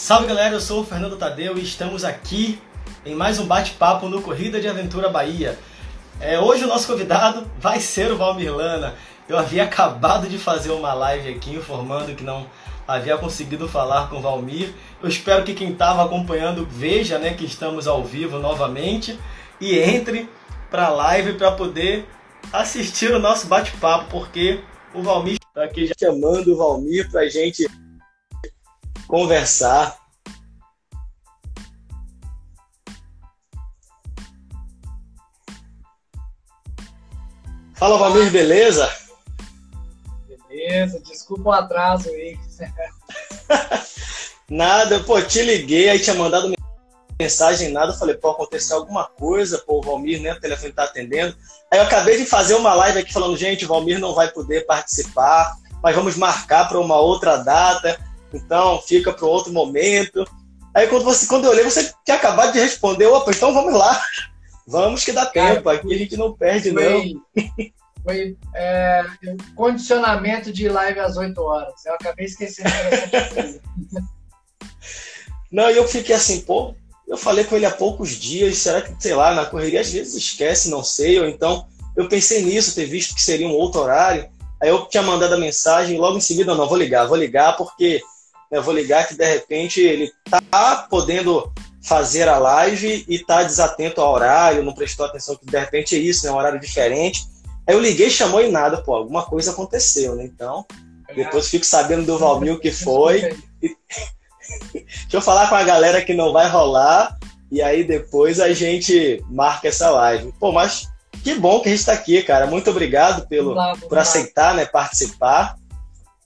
Salve galera, eu sou o Fernando Tadeu e estamos aqui em mais um bate-papo no Corrida de Aventura Bahia. É, hoje o nosso convidado vai ser o Valmir Lana. Eu havia acabado de fazer uma live aqui informando que não havia conseguido falar com o Valmir. Eu espero que quem estava acompanhando veja né, que estamos ao vivo novamente e entre para a live para poder assistir o nosso bate-papo, porque o Valmir está aqui já chamando o Valmir para a gente conversar. Fala, Valmir, beleza? Beleza, desculpa o atraso aí. nada, pô, te liguei, aí tinha mandado mensagem, nada, falei, pô, aconteceu alguma coisa, pô, o Valmir, né, o telefone tá atendendo. Aí eu acabei de fazer uma live aqui falando, gente, o Valmir não vai poder participar, mas vamos marcar para uma outra data. Então, fica para outro momento. Aí quando, você, quando eu olhei, você tinha acabado de responder, opa, então vamos lá. Vamos que dá Cara, tempo, aqui a gente não perde, foi, não. Foi é, condicionamento de live às 8 horas. Eu acabei esquecendo essa Não, e eu fiquei assim, pô, eu falei com ele há poucos dias, será que, sei lá, na correria às vezes esquece, não sei, ou então eu pensei nisso, ter visto que seria um outro horário. Aí eu tinha mandado a mensagem logo em seguida, não, vou ligar, vou ligar porque eu vou ligar que de repente ele tá podendo fazer a live e tá desatento ao horário, não prestou atenção que de repente é isso, né? Um horário diferente. Aí eu liguei, chamou e nada, pô, alguma coisa aconteceu, né? Então, depois fico sabendo do Valmir o que foi. Deixa eu falar com a galera que não vai rolar e aí depois a gente marca essa live. Pô, mas que bom que a gente está aqui, cara. Muito obrigado pelo, por aceitar, né, participar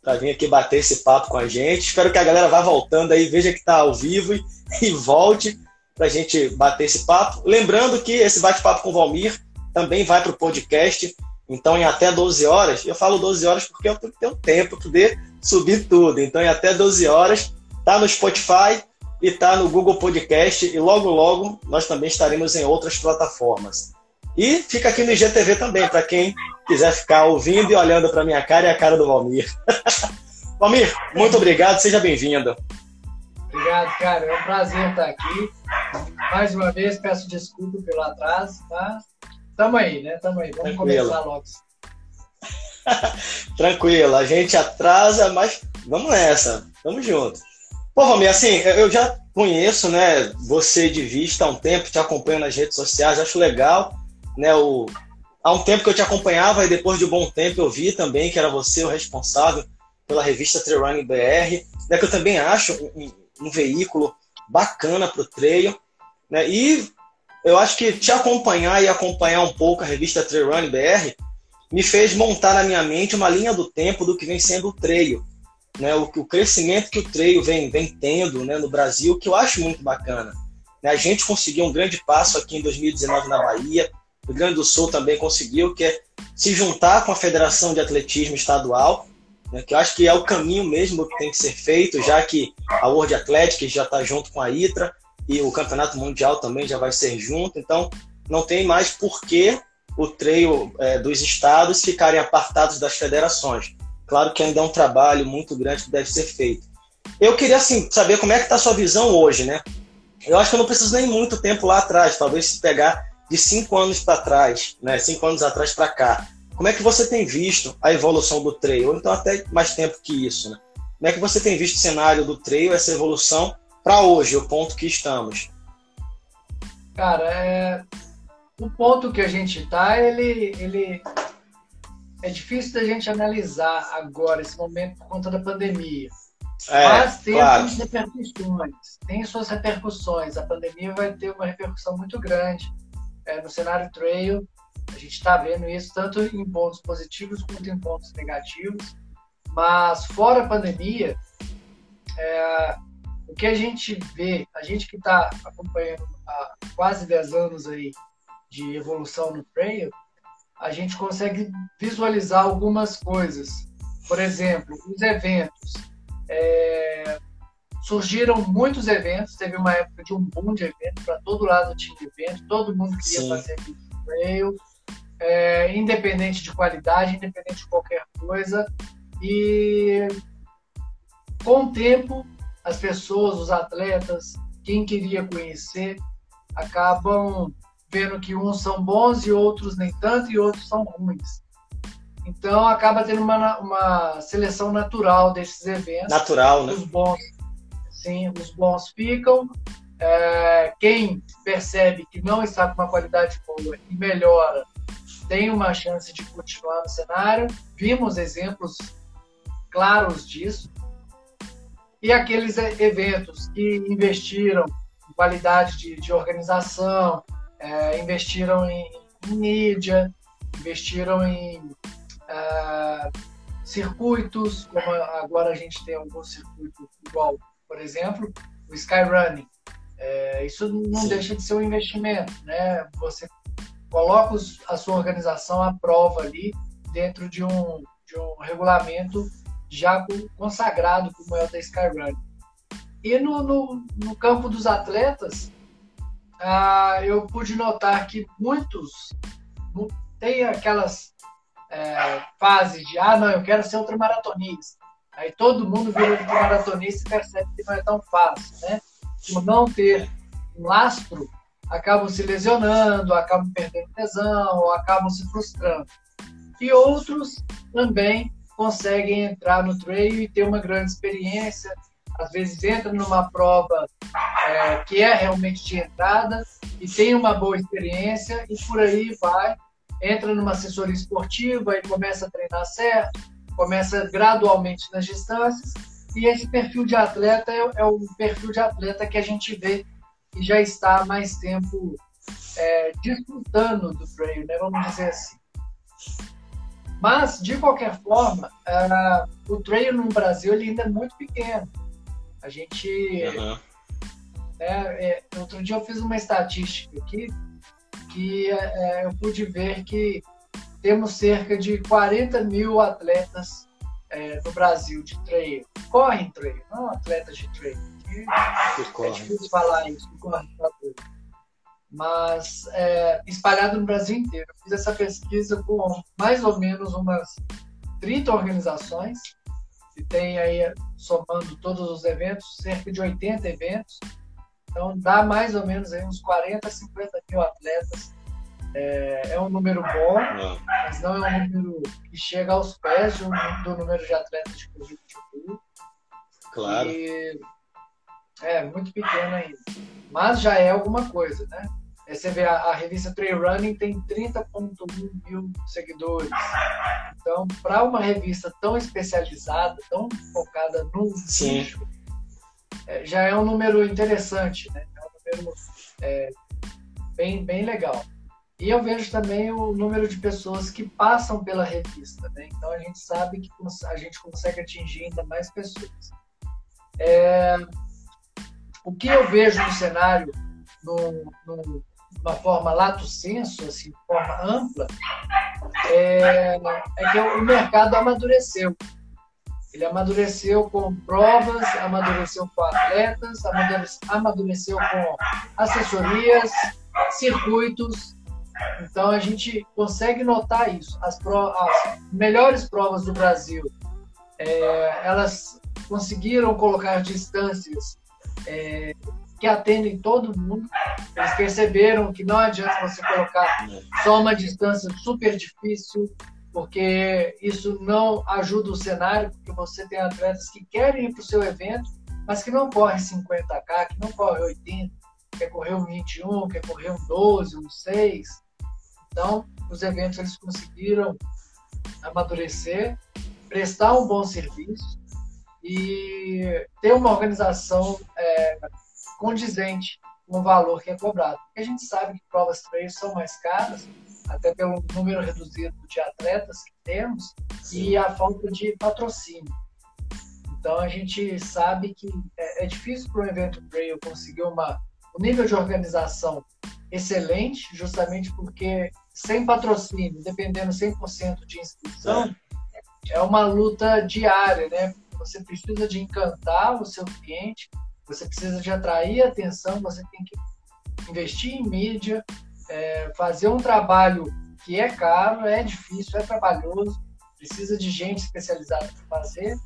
para vir aqui bater esse papo com a gente. Espero que a galera vá voltando aí, veja que está ao vivo e, e volte para a gente bater esse papo. Lembrando que esse bate-papo com o Valmir também vai para o podcast, então em até 12 horas, eu falo 12 horas porque eu tenho tempo para subir tudo. Então em até 12 horas, tá no Spotify e tá no Google Podcast e logo logo nós também estaremos em outras plataformas. E fica aqui no IGTV também, para quem quiser ficar ouvindo e olhando para minha cara e a cara do Valmir. Valmir, muito obrigado, seja bem-vindo. Obrigado, cara. É um prazer estar aqui. Mais uma vez, peço desculpa pelo atraso, tá? Tamo aí, né? Tamo aí. Vamos Tranquilo. começar logo. Tranquilo, a gente atrasa, mas vamos nessa. Tamo junto. Pô, Valmir, assim, eu já conheço, né, você de vista há um tempo, te acompanho nas redes sociais, acho legal né, o, há um tempo que eu te acompanhava e depois de um bom tempo eu vi também que era você o responsável pela revista Trail Running BR, né, que eu também acho um, um veículo bacana para o trail. Né, e eu acho que te acompanhar e acompanhar um pouco a revista Trail Running BR me fez montar na minha mente uma linha do tempo do que vem sendo o trail. Né, o, o crescimento que o trail vem, vem tendo né, no Brasil, que eu acho muito bacana. Né, a gente conseguiu um grande passo aqui em 2019 na Bahia, o Rio Grande do Sul também conseguiu, que é se juntar com a Federação de Atletismo Estadual, né, que eu acho que é o caminho mesmo que tem que ser feito, já que a World Athletic já está junto com a ITRA e o Campeonato Mundial também já vai ser junto, então não tem mais por que o treino é, dos estados ficarem apartados das federações. Claro que ainda é um trabalho muito grande que deve ser feito. Eu queria assim, saber como é que está a sua visão hoje, né? Eu acho que eu não preciso nem muito tempo lá atrás, talvez se pegar de cinco anos para trás, né, cinco anos atrás para cá, como é que você tem visto a evolução do trail? Ou então até mais tempo que isso, né? Como é que você tem visto o cenário do trail, essa evolução para hoje, o ponto que estamos? Cara, é... o ponto que a gente está, ele, ele é difícil da gente analisar agora esse momento por conta da pandemia. É, Mas tem claro. suas repercussões, tem suas repercussões. A pandemia vai ter uma repercussão muito grande é, no cenário trail, a gente está vendo isso tanto em pontos positivos quanto em pontos negativos. Mas fora a pandemia, é, o que a gente vê, a gente que está acompanhando há quase 10 anos aí de evolução no trail, a gente consegue visualizar algumas coisas. Por exemplo, os eventos. É, surgiram muitos eventos, teve uma época de um boom de eventos, para todo lado tinha evento, todo mundo queria Sim. fazer trail, é, independente de qualidade, independente de qualquer coisa. E com o tempo, as pessoas, os atletas, quem queria conhecer, acabam vendo que uns são bons e outros nem tanto, e outros são ruins. Então acaba tendo uma, uma seleção natural desses eventos. Natural, né? Os bons, sim, os bons ficam. É, quem percebe que não está com uma qualidade boa e melhora, tem uma chance de continuar no cenário. Vimos exemplos claros disso. E aqueles eventos que investiram em qualidade de, de organização, é, investiram em, em, mídia, investiram em é, circuitos, como agora a gente tem alguns circuitos igual, por exemplo, o Skyrunning. É, isso não Sim. deixa de ser um investimento, né? Você coloca a sua organização à prova ali dentro de um, de um regulamento já consagrado como é o da Skyrun. E no, no, no campo dos atletas, ah, eu pude notar que muitos têm aquelas é, fases de ah, não, eu quero ser ultramaratonista. Aí todo mundo vira ultramaratonista e percebe que não é tão fácil, né? Por não ter um lastro, acabam se lesionando, acabam perdendo tesão, ou acabam se frustrando. E outros também conseguem entrar no trail e ter uma grande experiência. Às vezes entra numa prova é, que é realmente de entrada e tem uma boa experiência e por aí vai, entra numa assessoria esportiva e começa a treinar certo, começa gradualmente nas distâncias e esse perfil de atleta é, é o perfil de atleta que a gente vê e já está há mais tempo é, disputando do trail, né? vamos dizer assim. Mas, de qualquer forma, uh, o trail no Brasil ele ainda é muito pequeno. A gente. Uhum. É, é, outro dia eu fiz uma estatística aqui que é, eu pude ver que temos cerca de 40 mil atletas é, no Brasil de trail. Correm trail, não atletas de trail. É difícil falar isso, correm trail mas é, espalhado no Brasil inteiro. Eu fiz essa pesquisa com mais ou menos umas 30 organizações, e tem aí, somando todos os eventos, cerca de 80 eventos. Então dá mais ou menos aí uns 40, 50 mil atletas. É, é um número bom, mas não é um número que chega aos pés do, do número de atletas de corrida de rua. Claro. E é muito pequeno ainda. Mas já é alguma coisa, né? Você vê a, a revista Trail Running tem 30.1 mil seguidores. Então, para uma revista tão especializada, tão focada no nicho, é, já é um número interessante, né? É um número é, bem, bem legal. E eu vejo também o número de pessoas que passam pela revista, né? Então a gente sabe que a gente consegue atingir ainda mais pessoas. É, o que eu vejo no cenário, no, no, uma forma lato senso, assim, de forma ampla, é, é que o mercado amadureceu. Ele amadureceu com provas, amadureceu com atletas, amadureceu com assessorias, circuitos. Então a gente consegue notar isso. As, as melhores provas do Brasil, é, elas conseguiram colocar distâncias é, que atendem todo mundo. Eles perceberam que não adianta você colocar só uma distância super difícil, porque isso não ajuda o cenário, porque você tem atletas que querem ir para o seu evento, mas que não correm 50K, que não correm 80, quer correr um 21, quer correr um 12, um 6. Então, os eventos eles conseguiram amadurecer, prestar um bom serviço e ter uma organização é, condizente com o valor que é cobrado. Porque a gente sabe que provas trail são mais caras, até pelo número reduzido de atletas que temos e a falta de patrocínio. Então a gente sabe que é, é difícil para um evento trail conseguir uma, um nível de organização excelente, justamente porque sem patrocínio, dependendo 100% de inscrição, é. é uma luta diária, né? Você precisa de encantar o seu cliente, você precisa de atrair atenção, você tem que investir em mídia, é, fazer um trabalho que é caro, é difícil, é trabalhoso, precisa de gente especializada para fazer,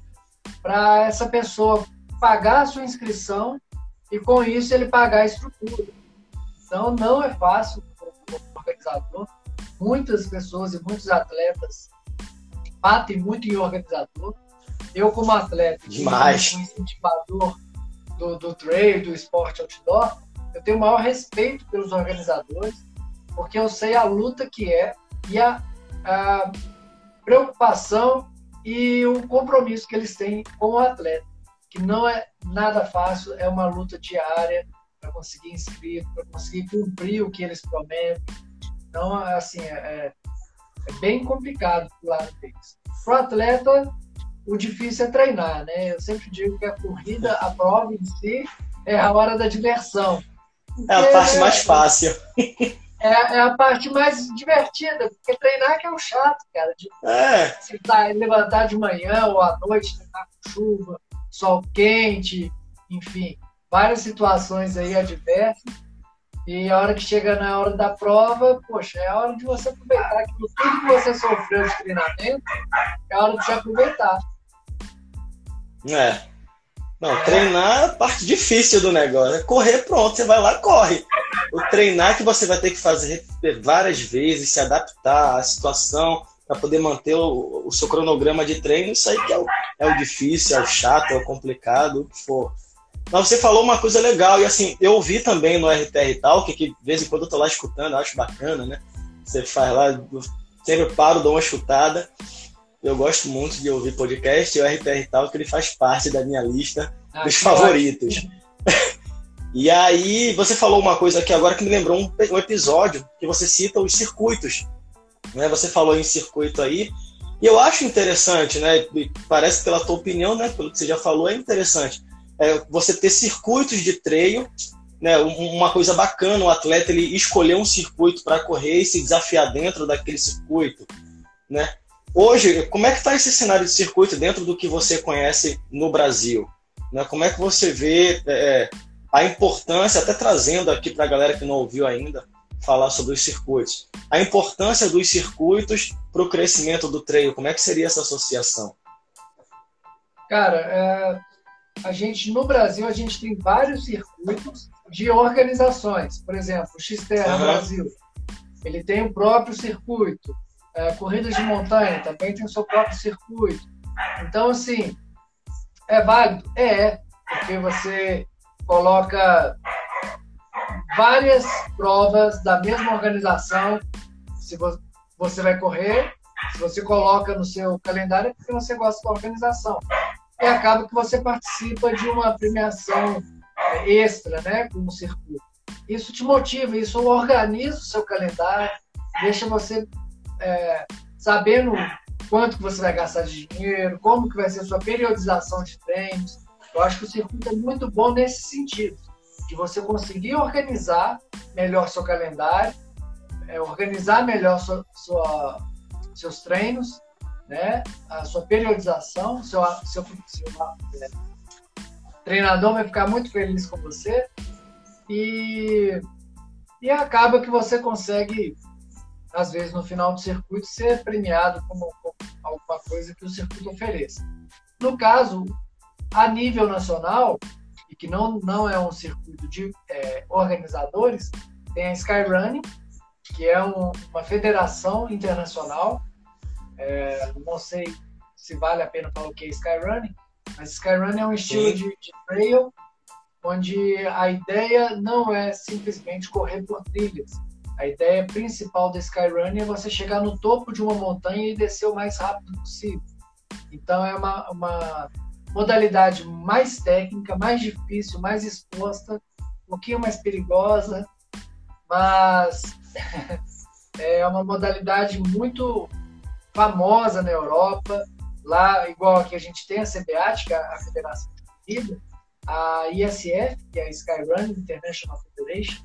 para essa pessoa pagar a sua inscrição e com isso ele pagar a estrutura. Então não é fácil organizador. Muitas pessoas e muitos atletas batem muito em organizador. Eu como atleta, Demais. como incentivador do, do trail, do esporte outdoor, eu tenho o maior respeito pelos organizadores, porque eu sei a luta que é e a, a preocupação e o compromisso que eles têm com o atleta, que não é nada fácil, é uma luta diária para conseguir inscrito, para conseguir cumprir o que eles prometem. Então, assim, é, é, é bem complicado do lado deles. Para o atleta, o difícil é treinar, né? Eu sempre digo que a corrida, a prova em si, é a hora da diversão. É a parte mais fácil. É, é, a parte mais divertida, porque treinar que é o chato, cara. De, é. Você tá, levantar de manhã ou à noite, treinar com chuva, sol quente, enfim, várias situações aí adversas. E a hora que chega na hora da prova, poxa, é a hora de você aproveitar aquilo tudo que você sofreu de treinamento, é a hora de você aproveitar. É. Não, treinar é a parte difícil do negócio. É correr, pronto, você vai lá, corre. O treinar que você vai ter que fazer várias vezes, se adaptar à situação, para poder manter o, o, seu cronograma de treino, isso aí que é o, é o difícil, é o chato, é o complicado, o que for. Mas você falou uma coisa legal, e assim, eu ouvi também no RTR Talk, que de vez em quando eu tô lá escutando, eu acho bacana, né? Você faz lá, sempre paro, dou uma escutada. Eu gosto muito de ouvir podcast e o RPR Talk ele faz parte da minha lista ah, dos favoritos. e aí, você falou uma coisa aqui agora que me lembrou um, um episódio que você cita os circuitos. Né? Você falou em circuito aí. E eu acho interessante, né? Parece pela tua opinião, né? Pelo que você já falou, é interessante. É você ter circuitos de treino, né? Uma coisa bacana, o atleta ele escolher um circuito para correr e se desafiar dentro daquele circuito, né? Hoje, como é que está esse cenário de circuito dentro do que você conhece no Brasil? Né? Como é que você vê é, a importância, até trazendo aqui para a galera que não ouviu ainda, falar sobre os circuitos. A importância dos circuitos para o crescimento do treino, como é que seria essa associação? Cara, é, a gente no Brasil a gente tem vários circuitos de organizações. Por exemplo, o Xterra uhum. Brasil, ele tem o próprio circuito é, corridas de montanha também tem o seu próprio circuito. Então, assim, é válido? É, porque você coloca várias provas da mesma organização. Se você vai correr, se você coloca no seu calendário, é porque você gosta da organização. E acaba que você participa de uma premiação extra, né, com o circuito. Isso te motiva, isso organiza o seu calendário, deixa você é, sabendo quanto que você vai gastar de dinheiro, como que vai ser a sua periodização de treinos. Eu acho que o circuito é muito bom nesse sentido, de você conseguir organizar melhor seu calendário, é, organizar melhor sua, sua, seus treinos, né? a sua periodização, seu, seu, seu é, treinador vai ficar muito feliz com você e, e acaba que você consegue às vezes, no final do circuito, ser premiado como alguma coisa que o circuito ofereça. No caso, a nível nacional, e que não, não é um circuito de é, organizadores, tem a Skyrunning, que é um, uma federação internacional. É, não sei se vale a pena falar o que é Skyrunning, mas Skyrunning é um estilo de, de trail onde a ideia não é simplesmente correr por trilhas, a ideia principal da Skyrunning é você chegar no topo de uma montanha e descer o mais rápido possível. Então é uma, uma modalidade mais técnica, mais difícil, mais exposta, um pouquinho mais perigosa, mas é uma modalidade muito famosa na Europa. Lá, igual aqui a gente tem a CBAT, que é a Federação de Corrida, a ISF, que é a Skyrunning International Federation,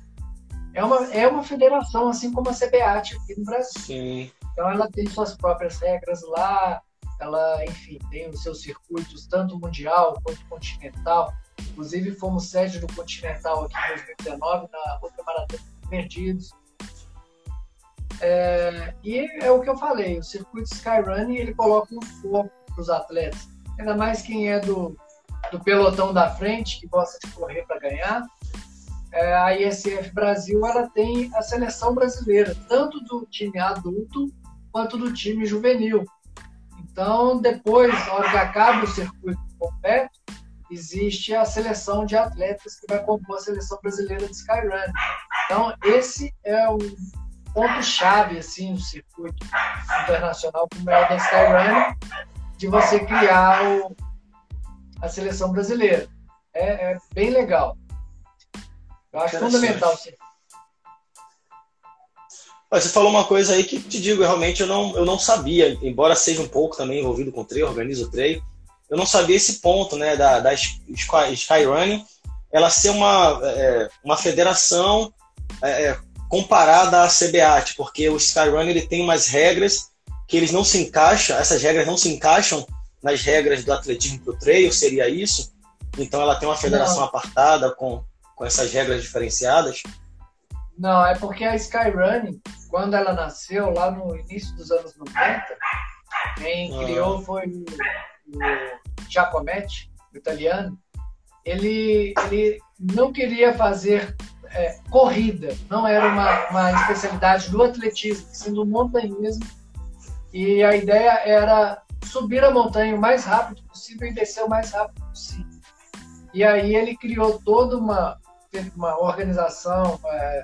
é uma, é uma federação, assim como a CBAT aqui no Brasil. Sim. Então ela tem suas próprias regras lá, ela, enfim, tem os seus circuitos, tanto mundial quanto continental. Inclusive, fomos sede do Continental aqui em 2019, na outra Maratona Perdidos. É, e é o que eu falei, o circuito Skyrunning ele coloca um foco para os atletas, ainda mais quem é do, do pelotão da frente, que gosta de correr para ganhar, é, a ISF Brasil ela tem a seleção brasileira, tanto do time adulto quanto do time juvenil. Então, depois, na hora que acaba o circuito completo, existe a seleção de atletas que vai compor a seleção brasileira de Skyrun. Então, esse é o ponto-chave assim, no circuito internacional como é o da de você criar o, a seleção brasileira. É, é bem legal. Eu acho fundamental. Sim. Você falou uma coisa aí que te digo, realmente eu não, eu não sabia, embora seja um pouco também envolvido com treino, organizo o treino, eu não sabia esse ponto, né, da, da Skyrunning, ela ser uma, é, uma federação é, é comparada à CBAT, porque o Skyrunning ele tem umas regras que eles não se encaixam, essas regras não se encaixam nas regras do atletismo pro trail, seria isso? Então ela tem uma federação não. apartada com com essas regras diferenciadas? Não, é porque a Skyrunning, quando ela nasceu, lá no início dos anos 90, quem ah. criou foi o, o Giacometti, o italiano. Ele, ele não queria fazer é, corrida, não era uma, uma especialidade do atletismo, sim do montanhismo. E a ideia era subir a montanha o mais rápido possível e descer o mais rápido possível. E aí ele criou toda uma, uma organização, é,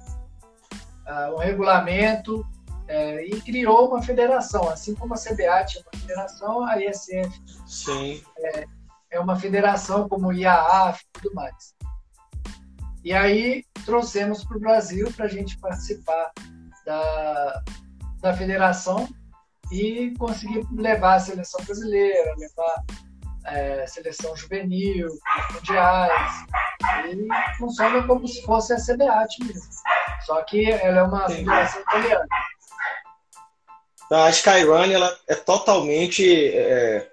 é, um regulamento é, e criou uma federação, assim como a CBA tinha uma federação, a ISF Sim. É, é uma federação como o IAAF e tudo mais. E aí trouxemos para o Brasil para a gente participar da, da federação e conseguir levar a seleção brasileira, levar é, seleção juvenil, mundiais. E funciona como se fosse a CBAT mesmo. Só que ela é uma Entendi. federação italiana. Então, a Skyrun ela é totalmente é,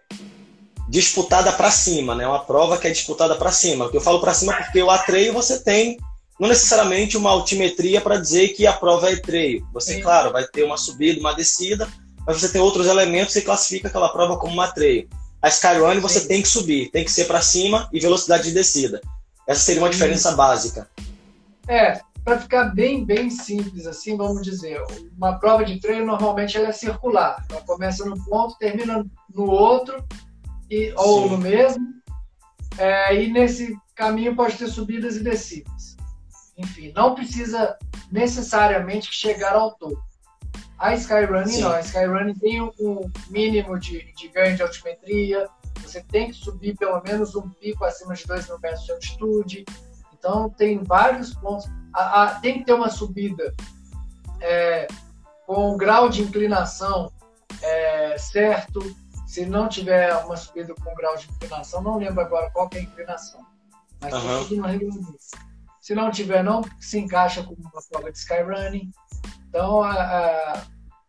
disputada para cima, né? Uma prova que é disputada para cima. Eu falo para cima porque o atreio você tem não necessariamente uma altimetria para dizer que a prova é treio. Você, Sim. claro, vai ter uma subida, uma descida, mas você tem outros elementos e classifica aquela prova como uma treio. A Skyrun você Sim. tem que subir, tem que ser para cima e velocidade de descida. Essa seria uma diferença básica. É, para ficar bem, bem simples assim, vamos dizer, uma prova de treino normalmente ela é circular. Ela começa num ponto, termina no outro, e, ou no mesmo. É, e nesse caminho pode ter subidas e descidas. Enfim, não precisa necessariamente chegar ao topo. A Skyrunning Sim. não, a Skyrunning tem um mínimo de, de ganho de altimetria, você tem que subir pelo menos um pico acima de 2 mil metros de altitude, então tem vários pontos. A, a, tem que ter uma subida é, com o grau de inclinação é, certo, se não tiver uma subida com grau de inclinação, não lembro agora qual é a inclinação, mas uhum. tudo no regulamento. Se não tiver, não se encaixa com uma prova de skyrunning. Então, a, a,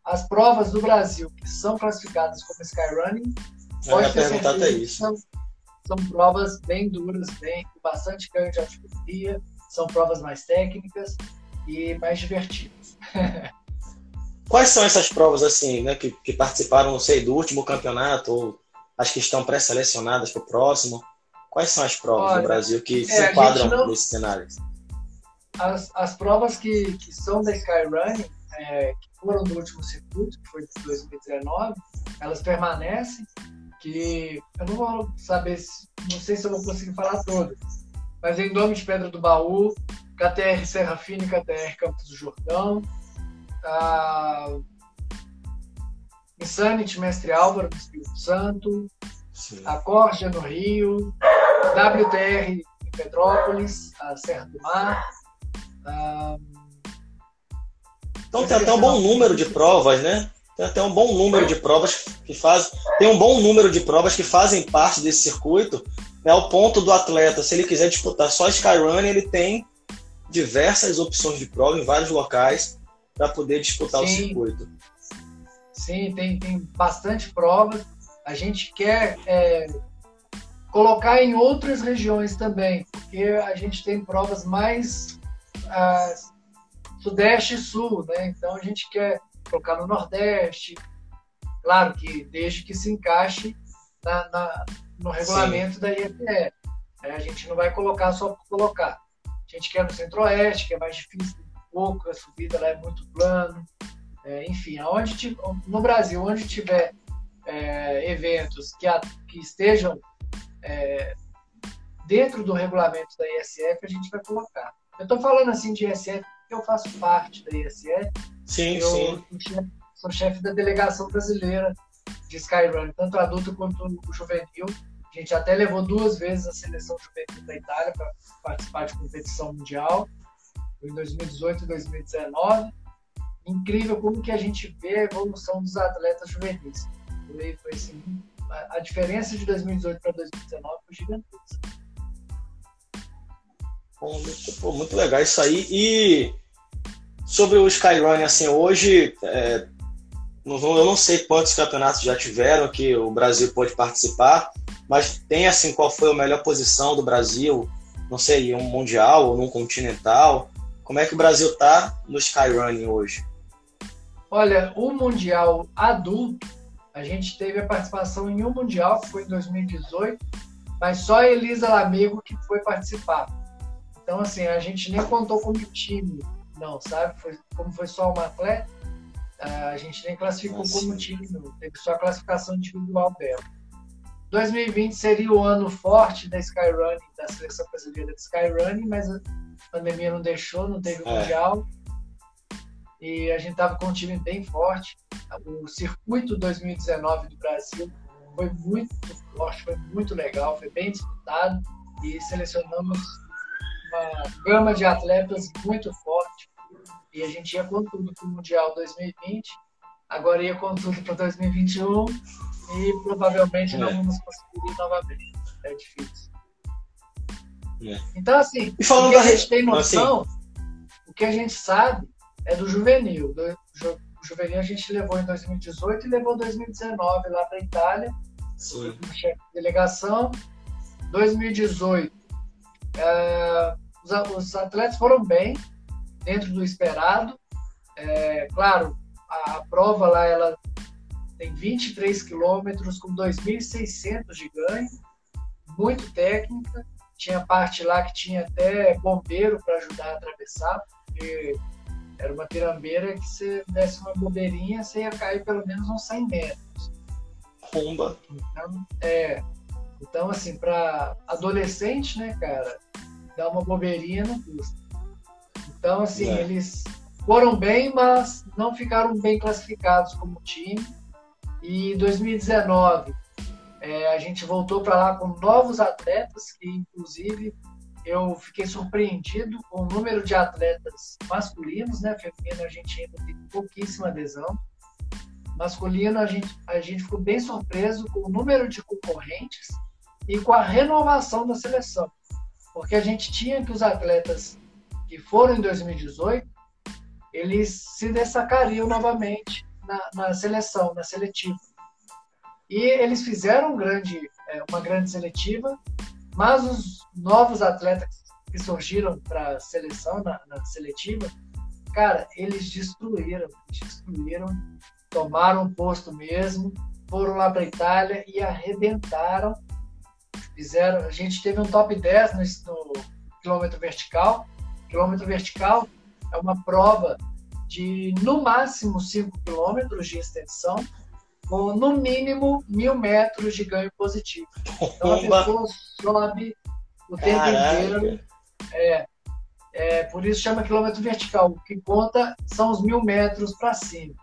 as provas do Brasil que são classificadas como skyrunning, pode ter certeza isso. São, são provas bem duras, bem, com bastante ganho de altimetria, são provas mais técnicas e mais divertidas. Quais são essas provas assim, né, que, que participaram, não sei, do último campeonato ou as que estão pré-selecionadas para o próximo? Quais são as provas Olha, do Brasil que é, se enquadram não... nesse cenário? As, as provas que, que são da Skyrunning, é, que foram do último circuito, que foi de 2019, elas permanecem, que eu não vou saber, não sei se eu vou conseguir falar todas, mas em nome de Pedra do Baú, KTR Serra Fina e KTR Campos do Jordão, a Insanity Mestre Álvaro do Espírito Santo, Sim. a Corja no Rio, WTR em Petrópolis, a Serra do Mar. Então tem até um bom número de provas, né? Tem até um bom número de provas que fazem. Tem um bom número de provas que fazem parte desse circuito. É o ponto do atleta, se ele quiser disputar só Skyrun, ele tem diversas opções de prova em vários locais para poder disputar Sim. o circuito. Sim, tem, tem bastante provas. A gente quer é, colocar em outras regiões também, porque a gente tem provas mais ah, sudeste e sul, né? Então a gente quer colocar no nordeste, claro que desde que se encaixe na, na, no regulamento Sim. da IFE. A gente não vai colocar só por colocar. A gente quer no centro-oeste, que é mais difícil, pouco, a subida lá é muito plano. É, enfim, aonde, no Brasil, onde tiver é, eventos que, a, que estejam é, dentro do regulamento da ISF, a gente vai colocar. Eu estou falando assim de ISF porque eu faço parte da ISF. Sim, eu sim. Sou chefe da delegação brasileira de Skyrun, tanto adulto quanto juvenil. A gente até levou duas vezes a seleção juvenil da Itália para participar de competição mundial, em 2018 e 2019. Incrível como que a gente vê a evolução dos atletas juvenis. Foi, foi assim, a, a diferença de 2018 para 2019 foi gigantesca. Pô, muito, pô, muito legal isso aí. E sobre o Skyrunning, assim, hoje é, eu não sei quantos campeonatos já tiveram que o Brasil pode participar, mas tem assim qual foi a melhor posição do Brasil, não sei, um mundial ou num continental. Como é que o Brasil está no Skyrunning hoje? Olha, o mundial adulto, a gente teve a participação em um mundial, que foi em 2018, mas só a Elisa Lamego que foi participar. Então, assim, a gente nem contou como time, não, sabe? Foi, como foi só uma atleta, a gente nem classificou Nossa. como time, não. Teve só a classificação individual dela. 2020 seria o ano forte da Skyrunning, da seleção brasileira de Skyrunning, mas a pandemia não deixou, não teve o é. Mundial. E a gente estava com um time bem forte. O circuito 2019 do Brasil foi muito forte, foi muito legal, foi bem disputado e selecionamos uma gama de atletas muito forte. E a gente ia com tudo para o Mundial 2020, agora ia com tudo para 2021 e provavelmente é. não vamos conseguir ir novamente. É difícil. É. Então, assim, e falando o que a gente tem noção, assim... o que a gente sabe é do juvenil. Do, o juvenil a gente levou em 2018 e levou em 2019 lá para a Itália, chefe de delegação. 2018, é, os, os, atletas foram bem, dentro do esperado. É, claro, a, a prova lá ela tem 23 quilômetros com 2.600 de ganho, muito técnica. Tinha parte lá que tinha até bombeiro para ajudar a atravessar, porque era uma pirambeira que se desse uma bobeirinha, você ia cair pelo menos uns 100 metros. Pomba. Então, é, então assim, para adolescente, né, cara, dar uma bobeirinha não custa. Então, assim, é. eles foram bem, mas não ficaram bem classificados como time. E 2019 é, a gente voltou para lá com novos atletas, que inclusive eu fiquei surpreendido com o número de atletas masculinos, né? Feminino a gente ainda tem pouquíssima adesão. Masculino a gente, a gente ficou bem surpreso com o número de concorrentes e com a renovação da seleção. Porque a gente tinha que os atletas que foram em 2018, eles se destacariam novamente na, na seleção, na seletiva. E eles fizeram um grande, é, uma grande seletiva, mas os novos atletas que surgiram para a seleção, na, na, seletiva, cara, eles destruíram, destruíram, tomaram um posto mesmo, foram lá para a Itália e arrebentaram. Fizeram, a gente teve um top 10 no, no quilômetro vertical. Quilômetro vertical é uma prova de no máximo 5 quilômetros de extensão, com no mínimo mil metros de ganho positivo. Então a pessoa sobe o tempo Caraca. inteiro. É, é, por isso chama quilômetro vertical. O que conta são os mil metros para cima.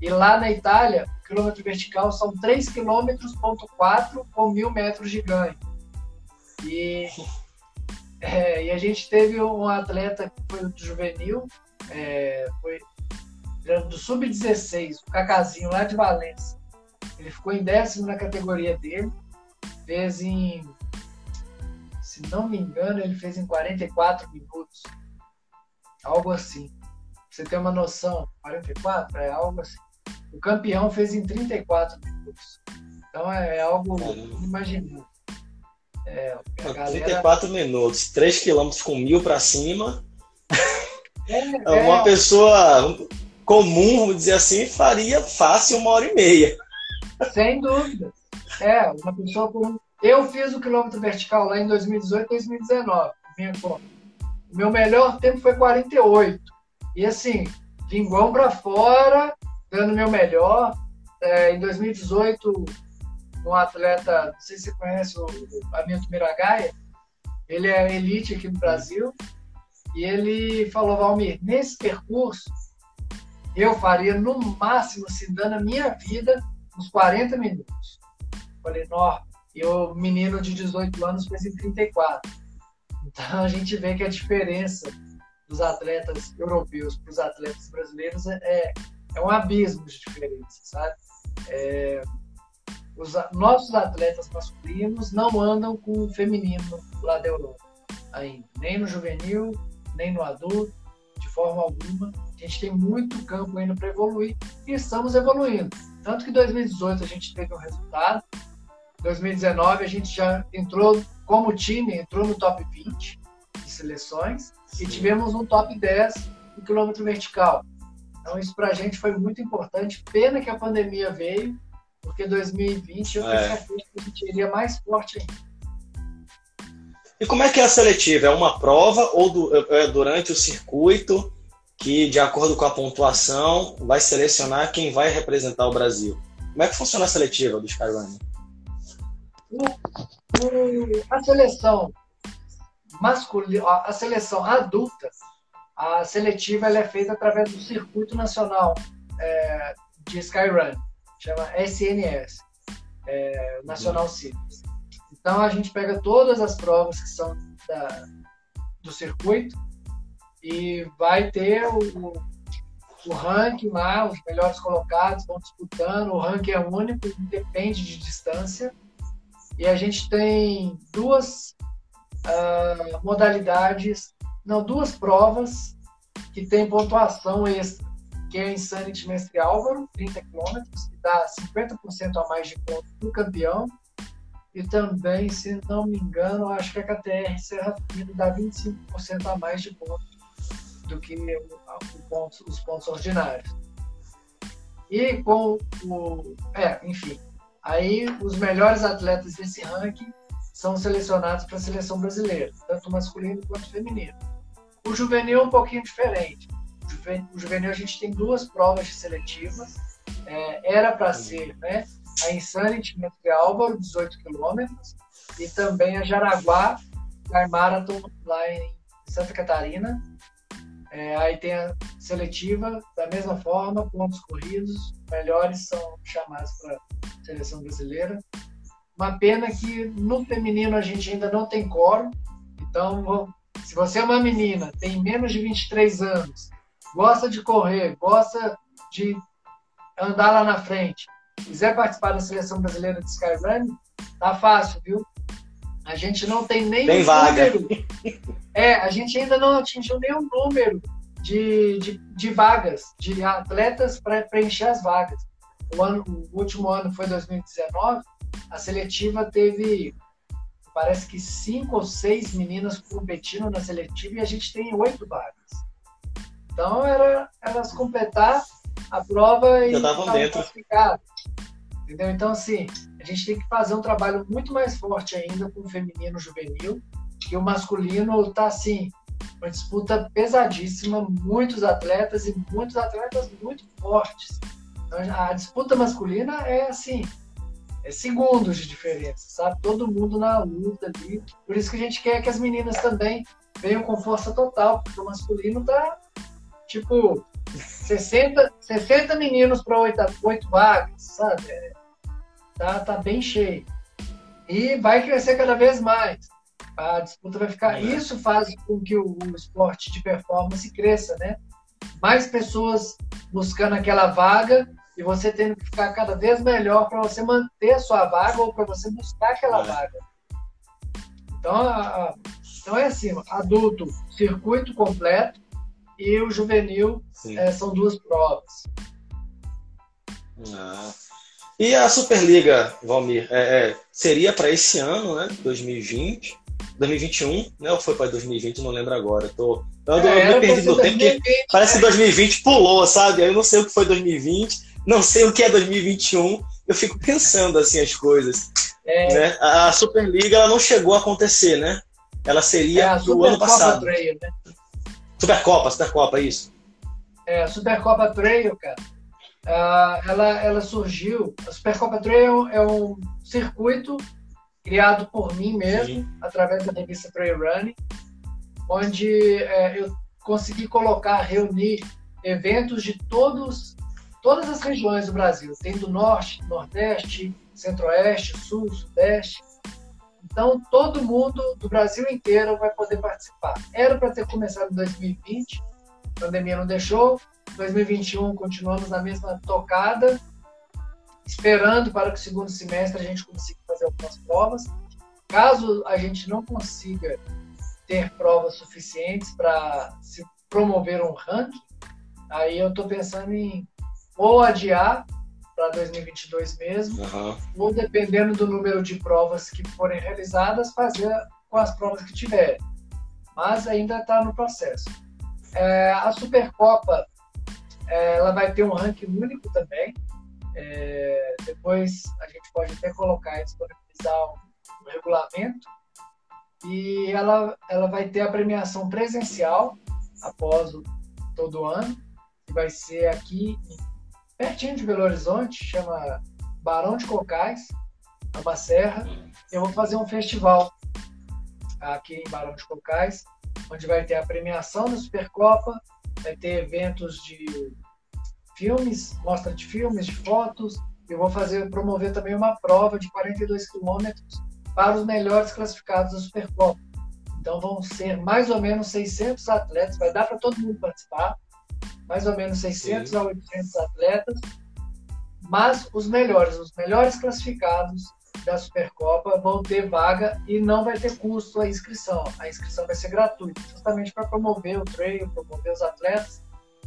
E lá na Itália, o quilômetro vertical são 3 quilômetros ponto 4 com mil metros de ganho. E, é, e a gente teve um atleta que foi juvenil, é, foi do Sub-16, o Cacazinho lá de Valência. Ele ficou em décimo na categoria dele, fez em, se não me engano, ele fez em 44 minutos. Algo assim. Pra você ter uma noção, 44 é algo assim. O campeão fez em 34 minutos. Então é algo inimaginável. É, galera... 34 minutos, 3 km com mil para cima. É, é, uma pessoa comum, vamos dizer assim, faria fácil uma hora e meia. Sem dúvida. É, uma pessoa com, Eu fiz o quilômetro vertical lá em 2018 2019, minha conta. O meu melhor tempo foi 48. E assim, linguão para fora, dando meu melhor. É, em 2018, um atleta, não sei se você conhece o Hamilton Miragaia, ele é elite aqui no Brasil, e ele falou, Valmir, nesse percurso, eu faria no máximo, assim, dando a minha vida, uns 40 minutos. Falei, nó, e o menino de 18 anos fez em 34. Então a gente vê que a diferença dos atletas europeus para os atletas brasileiros é, é, é um abismo de diferença, sabe? É, os nossos atletas masculinos não andam com o feminino lá da Europa ainda, nem no juvenil, nem no adulto, de forma alguma. A gente tem muito campo ainda para evoluir e estamos evoluindo. Tanto que em 2018 a gente teve um resultado, 2019 a gente já entrou como time, entrou no top 20 de seleções Sim. e tivemos um top 10 no quilômetro vertical. Então isso para a gente foi muito importante. Pena que a pandemia veio, porque 2020 eu é. pensei que a gente iria mais forte ainda. E como é que é a seletiva? É uma prova ou é durante o circuito que, de acordo com a pontuação, vai selecionar quem vai representar o Brasil? Como é que funciona a seletiva do Skyrunning? a seleção masculina, a seleção adulta, a seletiva ela é feita através do Circuito Nacional é, de Skyrun, chama SNS, é, Nacional Cities. Então a gente pega todas as provas que são da, do circuito e vai ter o, o ranking lá, os melhores colocados vão disputando. O ranking é único, depende de distância. E a gente tem duas uh, modalidades, não, duas provas que tem pontuação extra, que é a Insanity Mestre Álvaro, 30 km, que dá 50% a mais de pontos para o campeão. E também, se não me engano, acho que a KTR Serra Fina dá 25% a mais de pontos do que o, o os pontos ordinários. E com o. É, enfim, Aí os melhores atletas desse ranking são selecionados para a seleção brasileira, tanto masculino quanto feminino. O juvenil é um pouquinho diferente. O juvenil a gente tem duas provas de seletiva. É, era para ser né, a Insanity Mestre Álvaro, 18 quilômetros, e também a Jaraguá Sky Marathon lá em Santa Catarina. É, aí tem a seletiva da mesma forma, pontos corridos, melhores são chamados para seleção brasileira. Uma pena que no feminino a gente ainda não tem coro. Então, se você é uma menina, tem menos de 23 anos, gosta de correr, gosta de andar lá na frente, quiser participar da seleção brasileira de Skyrun, tá fácil, viu? A gente não tem nem tem vaga. número. É, a gente ainda não atingiu nenhum número de, de, de vagas, de atletas para preencher as vagas o, ano, o último ano foi 2019, a seletiva teve, parece que cinco ou seis meninas competindo na seletiva e a gente tem oito vagas. Então era elas completar a prova e classificar. Entendeu? Então, assim, a gente tem que fazer um trabalho muito mais forte ainda com o feminino juvenil. E o masculino está assim, uma disputa pesadíssima, muitos atletas e muitos atletas muito fortes. A disputa masculina é assim, é segundos de diferença, sabe? Todo mundo na luta ali. Por isso que a gente quer que as meninas também venham com força total, porque o masculino tá tipo 60, 60 meninos para 8, 8 vagas, sabe? É, tá, tá bem cheio. E vai crescer cada vez mais. A disputa vai ficar. É. Isso faz com que o, o esporte de performance cresça, né? Mais pessoas buscando aquela vaga e você tendo que ficar cada vez melhor para você manter a sua vaga ou para você buscar aquela é. vaga. Então, a, a, então é assim, adulto, circuito completo e o juvenil é, são duas provas. Ah. E a Superliga, Valmir, é, é, seria para esse ano, né? 2020, 2021, né? Ou foi para 2020? Não lembro agora. Tô, eu, é, eu me perdi no tempo, porque parece que 2020 pulou, sabe? Eu não sei o que foi 2020 não sei o que é 2021, eu fico pensando assim as coisas. É... Né? A Superliga ela não chegou a acontecer, né? Ela seria é, do ano passado. Trail, né? Supercopa, Supercopa, isso. É, a Supercopa Trail, cara, uh, ela, ela surgiu. A Supercopa Trail é um circuito criado por mim mesmo, Sim. através da revista Trail Running, onde é, eu consegui colocar, reunir eventos de todos, todas as regiões do Brasil. Tem do Norte, Nordeste, Centro-Oeste, Sul, Sudeste. Então, todo mundo do Brasil inteiro vai poder participar. Era para ter começado em 2020, a pandemia não deixou. 2021 continuamos na mesma tocada, esperando para que o segundo semestre a gente consiga fazer algumas provas. Caso a gente não consiga ter provas suficientes para se promover um ranking, aí eu estou pensando em ou adiar para 2022 mesmo, uhum. ou dependendo do número de provas que forem realizadas, fazer com as provas que tiverem. Mas ainda está no processo. É, a Supercopa é, ela vai ter um ranking único também. É, depois a gente pode até colocar e disponibilizar um, um regulamento. E ela, ela vai ter a premiação presencial após o, todo ano, que vai ser aqui pertinho de Belo Horizonte, chama Barão de Cocais, é uma serra. Eu vou fazer um festival aqui em Barão de Cocais, onde vai ter a premiação da Supercopa, vai ter eventos de filmes, mostra de filmes, de fotos. Eu vou fazer promover também uma prova de 42 quilômetros para os melhores classificados da Supercopa. Então vão ser mais ou menos 600 atletas, vai dar para todo mundo participar mais ou menos 600 Sim. a 800 atletas, mas os melhores, os melhores classificados da Supercopa vão ter vaga e não vai ter custo a inscrição. A inscrição vai ser gratuita, justamente para promover o treino, promover os atletas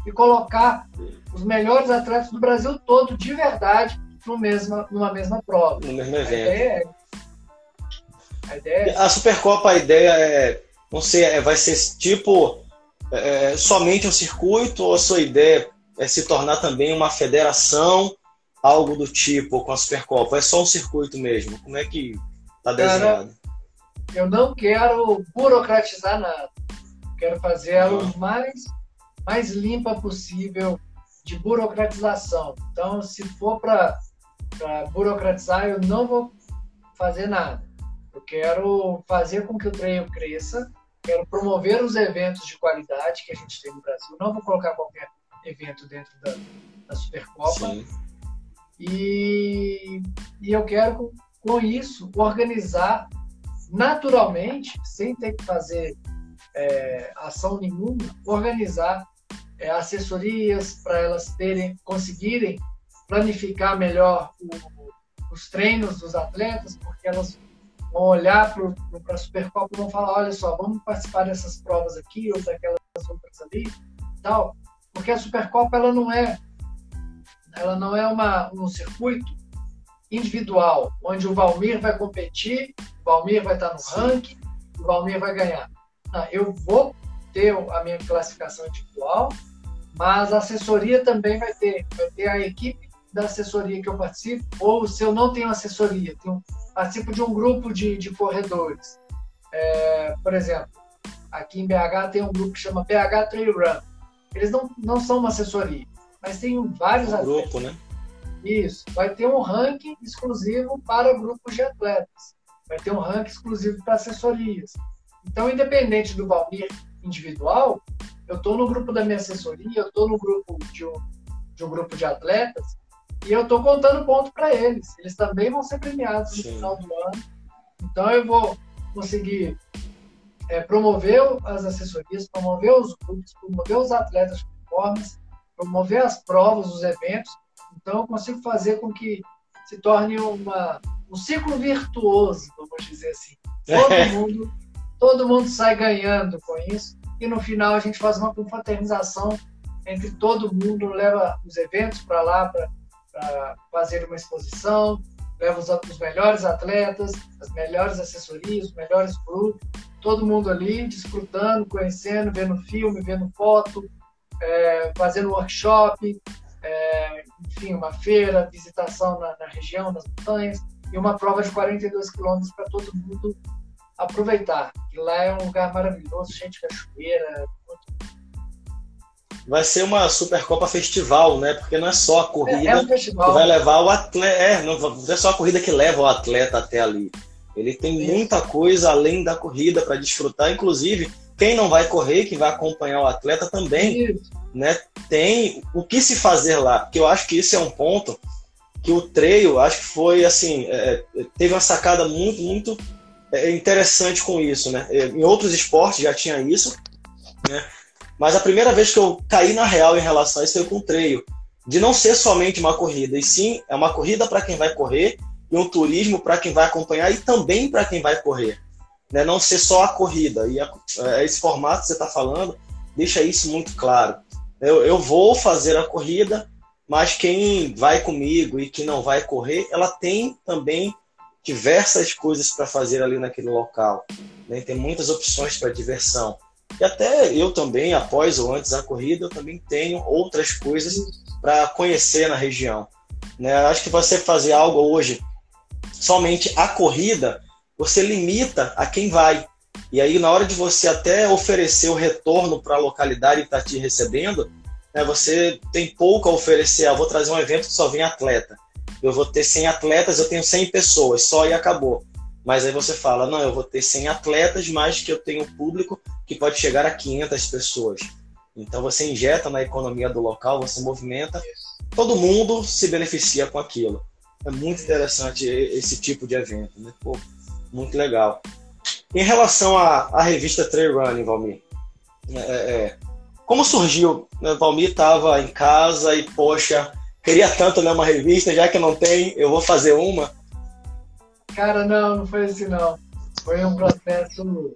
e colocar os melhores atletas do Brasil todo de verdade no mesma, numa mesma prova. No mesmo evento. A ideia é, a, ideia é... a Supercopa, a ideia é, não sei, é, vai ser tipo é, somente um circuito ou a sua ideia é se tornar também uma federação, algo do tipo com a Supercopa? É só um circuito mesmo? Como é que está desenhado? eu não quero burocratizar nada. Quero fazer ela o mais, mais limpa possível de burocratização. Então, se for para burocratizar, eu não vou fazer nada. Eu quero fazer com que o treino cresça, quero promover os eventos de qualidade que a gente tem no Brasil. Não vou colocar qualquer evento dentro da, da Supercopa. Sim. E, e eu quero, com, isso, organizar naturalmente, sem ter que fazer é, ação nenhuma, organizar é, assessorias para elas terem, conseguirem planificar melhor o, os treinos dos atletas, porque elas vão olhar para a Supercopa e vão falar, olha só, vamos participar dessas provas aqui ou daquelas outras ali, tal, porque a Supercopa ela não é, ela não é uma, um circuito individual, onde o Valmir vai competir, o Valmir vai estar no Sim. ranking, o Valmir vai ganhar. Não, eu vou ter a minha classificação individual, mas a assessoria também vai ter, vai ter a equipe da assessoria que eu participo, ou se eu não tenho assessoria, tenho, participo de um grupo de, de corredores. É, por exemplo, aqui em BH tem um grupo que chama BH Trail Run. Eles não, não são uma assessoria, mas tem vários um grupo, né? Isso. Vai ter um ranking exclusivo para grupos de atletas. Vai ter um ranking exclusivo para assessorias. Então, independente do Valmir individual, eu estou no grupo da minha assessoria, eu estou no grupo de um, de um grupo de atletas, e eu estou contando ponto para eles. Eles também vão ser premiados no Sim. final do ano. Então eu vou conseguir é, promover as assessorias, promover os grupos, promover os atletas de performance, promover as provas, os eventos. Então eu consigo fazer com que se torne uma, um ciclo virtuoso, vamos dizer assim. Todo mundo, todo mundo sai ganhando com isso e no final a gente faz uma confraternização entre todo mundo, leva os eventos para lá para fazer uma exposição, leva os, os, melhores atletas, as melhores assessorias, os melhores grupos, todo mundo ali desfrutando, conhecendo, vendo filme, vendo foto, é, fazendo workshop, é, enfim, uma feira, visitação na, na, região, nas montanhas. e uma prova de 42 quilômetros para todo mundo aproveitar. E lá é um lugar maravilhoso, de cachoeira. Vai ser uma Supercopa Festival, né? Porque não é só a corrida é, é um que vai levar o atleta. É, não é só a corrida que leva o atleta até ali. Ele tem muita coisa além da corrida para desfrutar, inclusive quem não vai correr, que vai acompanhar o atleta também, né? Tem o que se fazer lá, porque eu acho que isso é um ponto que o treino, acho que foi assim, é, é, teve uma sacada muito, muito é, interessante com isso, né? É, em outros esportes já tinha isso, né? Mas a primeira vez que eu caí na real em relação a isso foi com o treino, de não ser somente uma corrida, e sim é uma corrida para quem vai correr e um turismo para quem vai acompanhar e também para quem vai correr, né? Não ser só a corrida. E a, é, esse formato que você está falando deixa isso muito claro. Eu, eu vou fazer a corrida, mas quem vai comigo e que não vai correr, ela tem também diversas coisas para fazer ali naquele local. Né? Tem muitas opções para diversão. E até eu também, após ou antes da corrida, eu também tenho outras coisas para conhecer na região. Né? Acho que você fazer algo hoje somente a corrida, você limita a quem vai. E aí, na hora de você até oferecer o retorno para a localidade que está te recebendo, né, você tem pouco a oferecer. Ah, vou trazer um evento que só vem atleta eu vou ter 100 atletas, eu tenho 100 pessoas, só e acabou. Mas aí você fala, não, eu vou ter 100 atletas, mas que eu tenho público que pode chegar a 500 pessoas. Então você injeta na economia do local, você movimenta, todo mundo se beneficia com aquilo. É muito interessante esse tipo de evento, né? Pô, muito legal. Em relação à, à revista Trail Running, Valmir, é, é, é como surgiu? Né? Valmir estava em casa e, poxa, queria tanto ler uma revista, já que não tem, eu vou fazer uma? Cara, não, não foi assim não. Foi um processo.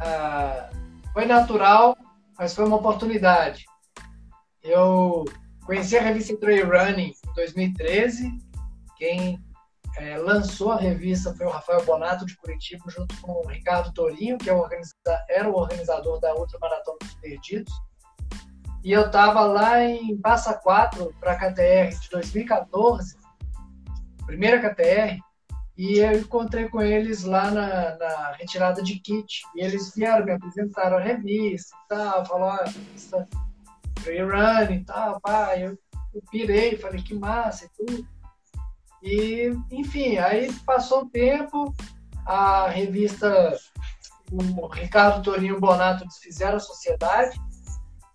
Ah, foi natural, mas foi uma oportunidade. Eu conheci a revista Trail Running em 2013. Quem é, lançou a revista foi o Rafael Bonato de Curitiba, junto com o Ricardo Torinho, que é o era o organizador da Ultra Maratona dos Perdidos. E eu estava lá em Passa 4 para a KTR de 2014, primeira KTR, e eu encontrei com eles lá na, na retirada de kit. E eles vieram, me apresentaram a revista e tal, falaram, ah, Free Run e tal, pá. Eu, eu pirei, falei que massa e tudo. E, enfim, aí passou o tempo, a revista, o Ricardo Torinho Bonato desfizeram a sociedade,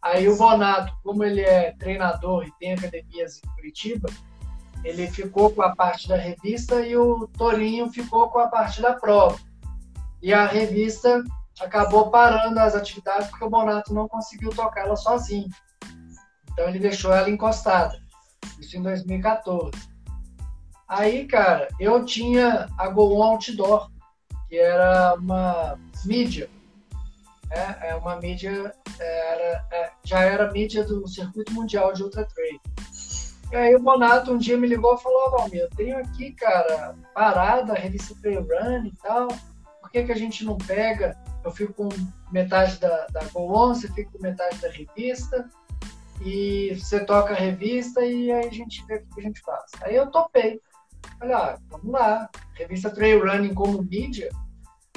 Aí o Bonato, como ele é treinador e tem academias em Curitiba, ele ficou com a parte da revista e o Torinho ficou com a parte da prova. E a revista acabou parando as atividades porque o Bonato não conseguiu tocar ela sozinho. Então ele deixou ela encostada. Isso em 2014. Aí, cara, eu tinha a Go On Outdoor, que era uma mídia né? É uma mídia, é, era, é, já era mídia do circuito mundial de ultra trail. E aí o Bonato um dia me ligou e falou, Valmir, eu tenho aqui, cara, parada, a revista Trail Run e tal, por que, que a gente não pega? Eu fico com metade da, da Go On, você fica com metade da revista, e você toca a revista e aí a gente vê o que a gente faz. Aí eu topei. Ah, vamos lá. Revista Trail Running como mídia,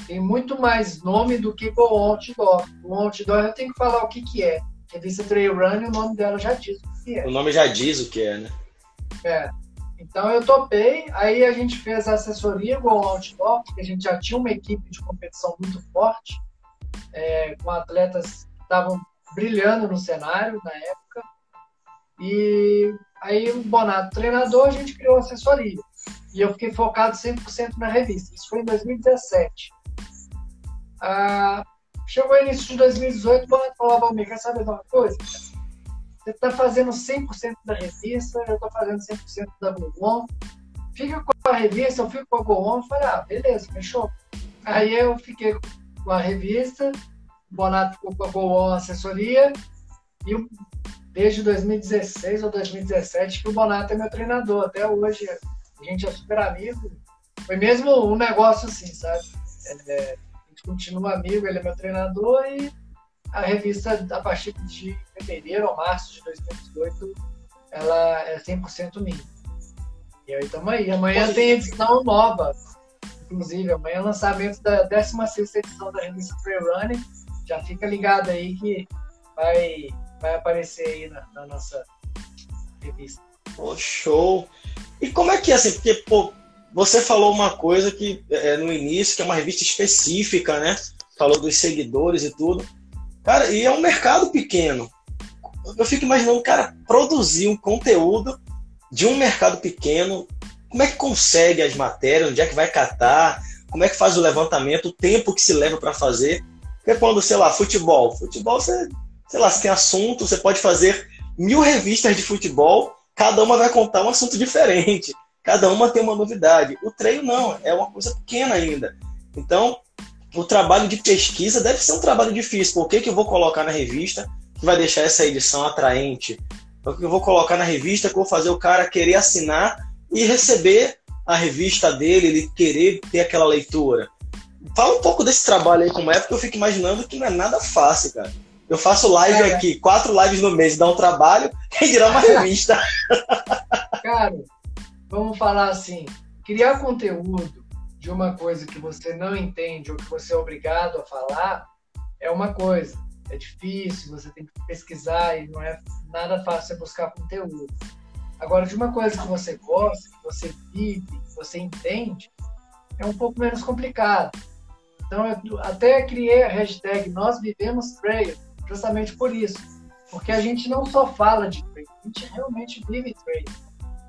tem muito mais nome do que o Outdoor. O Outdoor eu tenho que falar o que, que é. Revista Trail Run, o nome dela já diz o que é. O nome já diz o que é, né? É. Então eu topei, aí a gente fez a assessoria com o Outdoor, porque a gente já tinha uma equipe de competição muito forte, é, com atletas que estavam brilhando no cenário na época. E aí o Bonato treinador, a gente criou a assessoria. E eu fiquei focado 100% na revista. Isso foi em 2017. Ah, chegou início de 2018, o Bonato falou, Valmir, quer saber de uma coisa? Você está fazendo 100% da revista, eu estou fazendo 100% da Google. Fica com a revista, eu fico com a Google. Falei, ah, beleza, fechou. Aí eu fiquei com a revista, o Bonato ficou com a Google assessoria, e desde 2016 ou 2017 que o Bonato é meu treinador. Até hoje a gente é super amigo. Foi mesmo um negócio assim, sabe? É, continua amigo, ele é meu treinador e a revista, a partir de fevereiro ou março de 2018, ela é 100% minha. E aí estamos aí. Amanhã tem edição nova. Inclusive, amanhã é lançamento da 16 edição da revista Free Running. Já fica ligado aí que vai, vai aparecer aí na, na nossa revista. Oh, show! E como é que é assim? Porque, pô, você falou uma coisa que é, no início, que é uma revista específica, né? Falou dos seguidores e tudo. Cara, e é um mercado pequeno. Eu fico imaginando, cara, produzir um conteúdo de um mercado pequeno, como é que consegue as matérias, onde é que vai catar, como é que faz o levantamento, o tempo que se leva para fazer. Porque quando, sei lá, futebol, futebol, você, sei lá, você tem assunto, você pode fazer mil revistas de futebol, cada uma vai contar um assunto diferente, cada uma tem uma novidade. O treino não, é uma coisa pequena ainda. Então, o trabalho de pesquisa deve ser um trabalho difícil. Por que, que eu vou colocar na revista que vai deixar essa edição atraente? O que eu vou colocar na revista que eu vou fazer o cara querer assinar e receber a revista dele, ele querer ter aquela leitura. Fala um pouco desse trabalho aí como é, porque eu fico imaginando que não é nada fácil, cara. Eu faço live é. aqui, quatro lives no mês, dá um trabalho, quem dirá uma revista. Cara, vamos falar assim, criar conteúdo de uma coisa que você não entende ou que você é obrigado a falar é uma coisa é difícil, você tem que pesquisar e não é nada fácil você buscar conteúdo. Agora, de uma coisa que você gosta, que você vive, que você entende, é um pouco menos complicado. Então, eu até criei a hashtag Nós Vivemos Trail, justamente por isso. Porque a gente não só fala de trail, a gente realmente vive trail.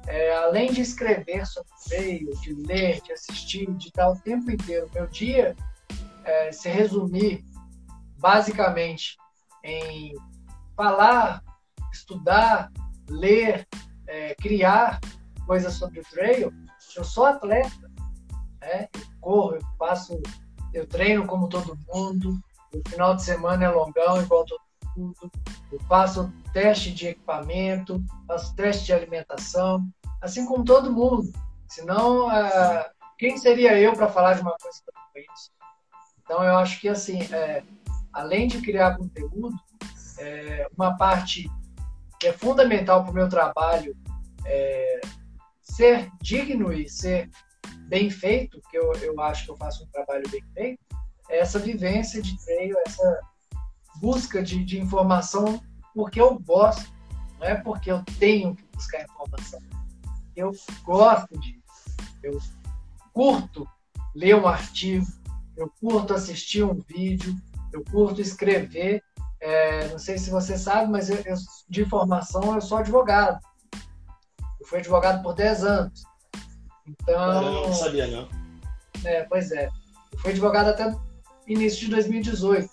É, além de escrever sobre trail, de ler, de assistir, de estar o tempo inteiro, meu dia é, se resumir basicamente em falar, estudar, ler, é, criar coisas sobre o trail, eu sou atleta, né? eu corro, eu faço, eu treino como todo mundo, o final de semana é longão igual todo mundo, eu faço teste de equipamento, faço teste de alimentação, assim como todo mundo. Senão, uh, quem seria eu para falar de uma coisa tão isso? Então, eu acho que assim, é, além de criar conteúdo, é, uma parte que é fundamental para o meu trabalho é ser digno e ser bem feito, que eu, eu acho que eu faço um trabalho bem feito, é essa vivência de treino, essa busca de, de informação porque eu gosto, não é porque eu tenho que buscar informação. Eu gosto disso. Eu curto ler um artigo, eu curto assistir um vídeo, eu curto escrever. É, não sei se você sabe, mas eu, eu, de formação eu sou advogado. Eu fui advogado por 10 anos. Então. Eu não sabia, não. É, pois é. Eu fui advogado até início de 2018.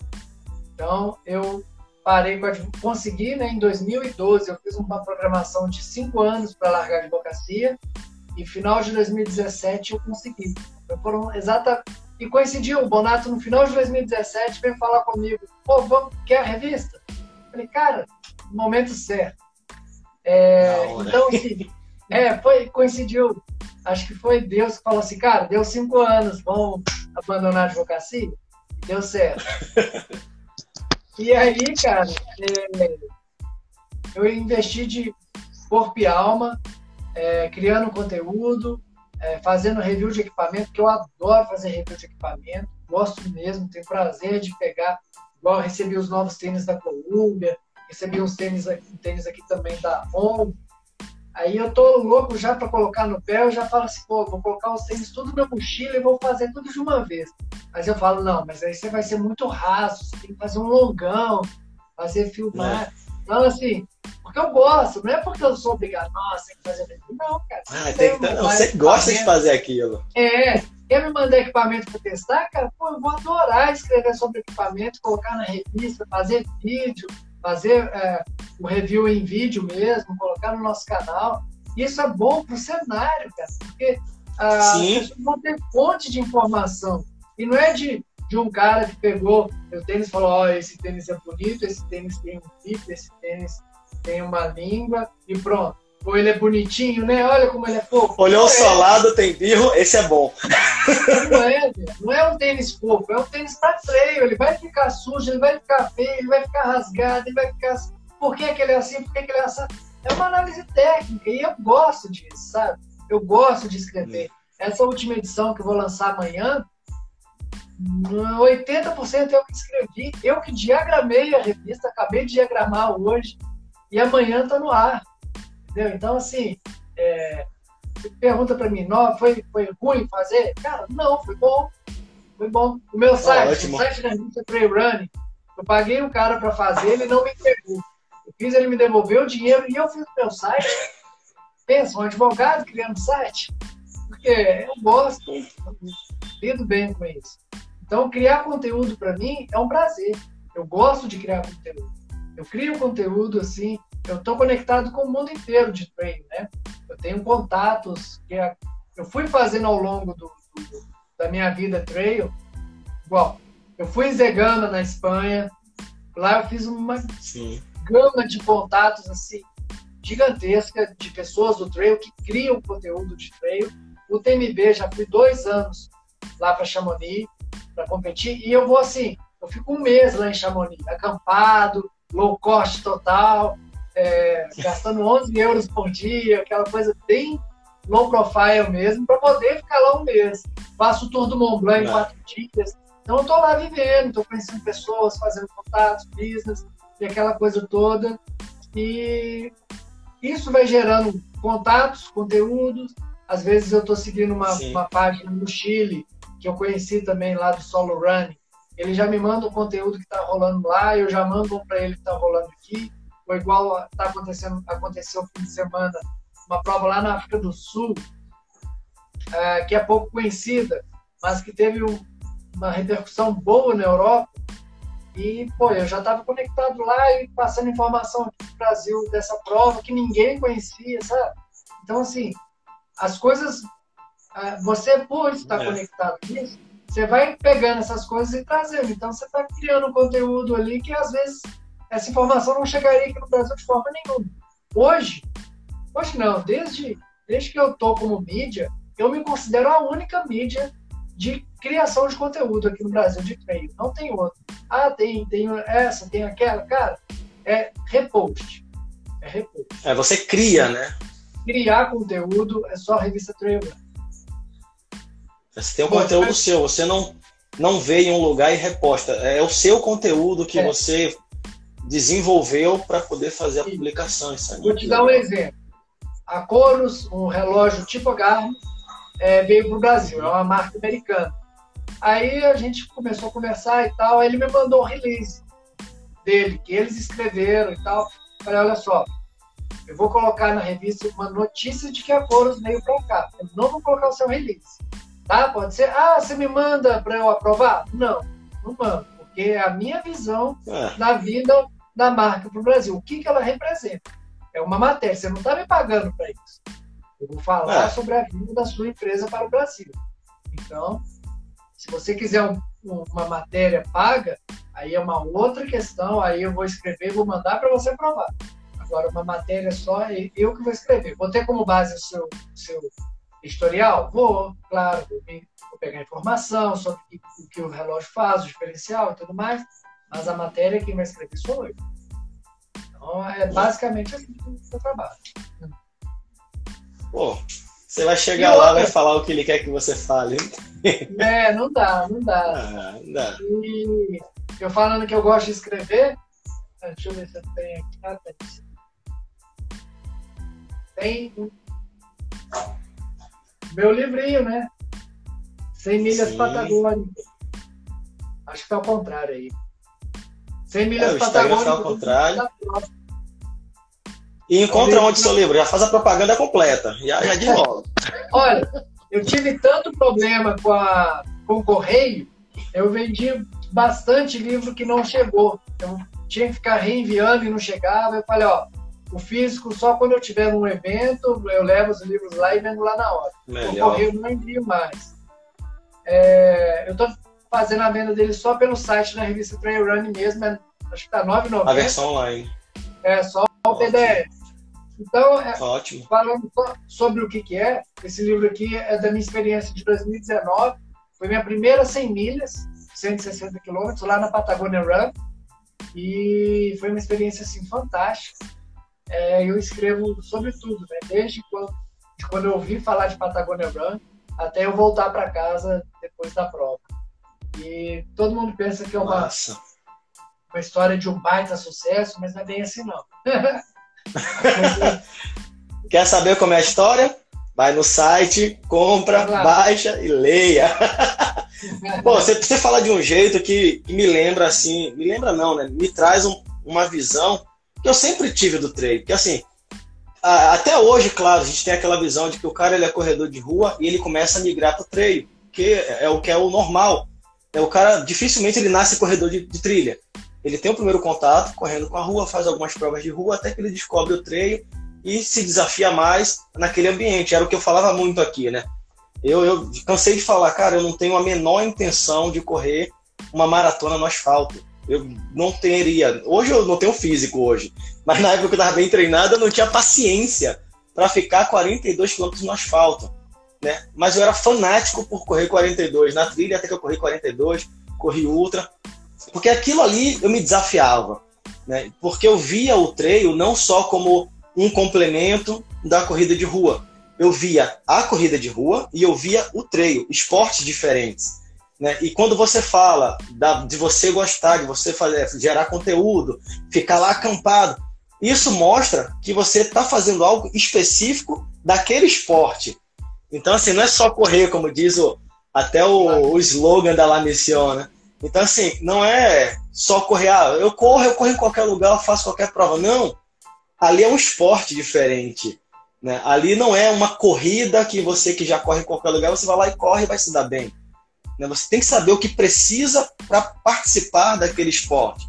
Então, eu parei com a consegui, né, em 2012, eu fiz uma programação de 5 anos para largar a advocacia e final de 2017 eu consegui. Então, foram exatamente e coincidiu, o Bonato no final de 2017 veio falar comigo, pô, vamos, quer a revista? Eu falei, cara, momento certo. É, então, assim, é, foi, coincidiu. Acho que foi Deus que falou assim, cara, deu cinco anos, vamos abandonar a advocacia? Deu certo. e aí, cara, é, eu investi de corpo e alma, é, criando conteúdo, é, fazendo review de equipamento, que eu adoro fazer review de equipamento, gosto mesmo, tenho prazer de pegar, igual recebi os novos tênis da Columbia, recebi uns tênis, um tênis aqui também da On. Aí eu tô louco já para colocar no pé, eu já falo assim, pô, vou colocar os tênis tudo na mochila e vou fazer tudo de uma vez. Mas eu falo, não, mas aí você vai ser muito raso, você tem que fazer um longão, fazer filmar. É. Então, assim, porque eu gosto, não é porque eu sou obrigado, nossa, tem que fazer aquilo. Não, cara. Ah, tem que, não, você gosta de fazer aquilo. É, quer me mandar equipamento para testar, cara, pô, eu vou adorar escrever sobre equipamento, colocar na revista, fazer vídeo, fazer é, o review em vídeo mesmo, colocar no nosso canal. Isso é bom para o cenário, cara, porque ah, as pessoas vão ter fonte de informação. E não é de, de um cara que pegou meu tênis e falou: Ó, oh, esse tênis é bonito, esse tênis tem um zip, esse tênis tem uma língua e pronto. Ou ele é bonitinho, né? Olha como ele é fofo. Olhou o solado, tem birro, esse é bom. Não é, não é um tênis fofo, é um tênis para freio. Ele vai ficar sujo, ele vai ficar feio, ele vai ficar rasgado, ele vai ficar. Por que, que ele é assim? Por que, que ele é assim? É uma análise técnica e eu gosto disso, sabe? Eu gosto de escrever. Essa última edição que eu vou lançar amanhã, 80% eu que escrevi, eu que diagramei a revista, acabei de diagramar hoje, e amanhã está no ar. Entendeu? Então, assim, é, você pergunta para mim, não, foi, foi ruim fazer? Cara, não, foi bom. Foi bom. O meu site, o site da revista Trail Running, eu paguei um cara para fazer, ele não me entregou. Eu fiz ele me devolver o dinheiro e eu fiz o meu site. Pensa, um advogado criando site. Porque eu gosto, lido bem com isso. Então, criar conteúdo para mim é um prazer. Eu gosto de criar conteúdo. Eu crio conteúdo assim, eu estou conectado com o mundo inteiro de treino, né? Eu tenho contatos que eu fui fazendo ao longo do, do, da minha vida trail. Igual, eu fui em Zegama, na Espanha. Lá eu fiz uma Sim. gama de contatos assim gigantesca de pessoas do trail que criam conteúdo de trail. O TMB já fui dois anos lá para Chamonix para competir e eu vou assim, eu fico um mês lá em Chamonix, acampado, low cost total, é, gastando 11 euros por dia, aquela coisa bem low profile mesmo, para poder ficar lá um mês. Faço o tour do Mont Blanc em quatro dias. Então, eu estou lá vivendo, estou conhecendo pessoas, fazendo contatos, business, e aquela coisa toda. E isso vai gerando contatos, conteúdos. Às vezes eu estou seguindo uma, uma página no Chile, que eu conheci também lá do Solo Running. Ele já me manda o conteúdo que está rolando lá, eu já mando para ele que está rolando aqui. Ou igual está acontecendo, aconteceu no fim de semana, uma prova lá na África do Sul, é, que é pouco conhecida, mas que teve um, uma repercussão boa na Europa. E, pô, eu já estava conectado lá e passando informação aqui no Brasil dessa prova que ninguém conhecia, sabe? Então, assim, as coisas. É, você, por estar é. conectado nisso, você vai pegando essas coisas e trazendo. Então, você está criando um conteúdo ali que, às vezes, essa informação não chegaria aqui no Brasil de forma nenhuma. Hoje, hoje não, desde, desde que eu estou como mídia, eu me considero a única mídia de criação de conteúdo aqui no Brasil de treino. Não tem outro. Ah, tem, tem essa, tem aquela. Cara, é repost. É repost. É, você cria, né? Criar conteúdo é só a revista Trail Você tem um conteúdo é... seu, você não, não vê em um lugar e reposta. É o seu conteúdo que é. você desenvolveu para poder fazer a publicação. Isso é Vou te dar um exemplo. A Coros, um relógio tipo Garmin, é, veio para o Brasil, é uma marca americana. Aí a gente começou a conversar e tal, aí ele me mandou um release dele, que eles escreveram e tal. Falei, olha só, eu vou colocar na revista uma notícia de que a Coros veio para cá. Eu não vou colocar o seu release. Tá? Pode ser, ah, você me manda para eu aprovar? Não, não mando, porque é a minha visão é. da vida da marca para o Brasil. O que, que ela representa? É uma matéria, você não está me pagando para isso. Eu vou falar é. sobre a vida da sua empresa para o Brasil. Então, se você quiser um, uma matéria paga, aí é uma outra questão, aí eu vou escrever, vou mandar para você provar. Agora, uma matéria só, é eu que vou escrever. Vou ter como base o seu, seu historial? Vou, claro, vou, vou pegar informação sobre o que o relógio faz, o diferencial e tudo mais, mas a matéria quem vai escrever sou eu. Então, é basicamente assim que eu trabalho. Pô, você vai chegar lá e vai falar o que ele quer que você fale. É, não dá, não dá. Ah, não dá. E eu falando que eu gosto de escrever, ah, deixa eu ver se eu tenho aqui. Ah, tem meu livrinho, né? 100 milhas Sim. Patagônicas. Acho que tá ao contrário aí. 100 milhas é, Patagônicas. Tá ao contrário. E encontra onde seu livro? Já faz a propaganda completa. Já, já. Olha, eu tive tanto problema com, a, com o correio, eu vendi bastante livro que não chegou. Eu tinha que ficar reenviando e não chegava. Eu falei, ó, o físico só quando eu tiver num evento, eu levo os livros lá e vendo lá na hora. Melhor. O correio não envio mais. É, eu estou fazendo a venda dele só pelo site da revista Trail Run mesmo, é, acho que tá 9,90. A versão online. É, só o PDF. Então, é, Ótimo. falando sobre o que, que é, esse livro aqui é da minha experiência de 2019. Foi minha primeira 100 milhas, 160 quilômetros, lá na Patagonia Run. E foi uma experiência assim, fantástica. É, eu escrevo sobre tudo, né? desde quando, de quando eu ouvi falar de Patagônia Run até eu voltar para casa depois da prova. E todo mundo pensa que é uma, uma história de um baita sucesso, mas não é bem assim não. Quer saber como é a história? Vai no site, compra, baixa e leia. Bom, você, você fala de um jeito que, que, me lembra assim, me lembra não, né? Me traz um, uma visão que eu sempre tive do treino. Que assim, até hoje, claro, a gente tem aquela visão de que o cara ele é corredor de rua e ele começa a migrar para o treino, que é o que é o normal. É o cara dificilmente ele nasce corredor de, de trilha. Ele tem o primeiro contato correndo com a rua, faz algumas provas de rua até que ele descobre o treino e se desafia mais naquele ambiente. Era o que eu falava muito aqui, né? Eu, eu cansei de falar, cara, eu não tenho a menor intenção de correr uma maratona no asfalto. Eu não teria. Hoje eu não tenho físico hoje, mas na época que eu estava bem treinado, eu não tinha paciência para ficar 42 km no asfalto, né? Mas eu era fanático por correr 42 na trilha, até que eu corri 42, corri ultra, porque aquilo ali eu me desafiava, né? Porque eu via o treino não só como um complemento da corrida de rua. Eu via a corrida de rua e eu via o treino, esportes diferentes. Né? E quando você fala da, de você gostar, de você fazer, gerar conteúdo, ficar lá acampado, isso mostra que você está fazendo algo específico daquele esporte. Então, assim, não é só correr, como diz o, até o, o slogan da La Mission, né? Então, assim, não é só correr, ah, eu corro, eu corro em qualquer lugar, eu faço qualquer prova. Não ali é um esporte diferente. Né? Ali não é uma corrida que você que já corre em qualquer lugar, você vai lá e corre e vai se dar bem. Né? Você tem que saber o que precisa para participar daquele esporte.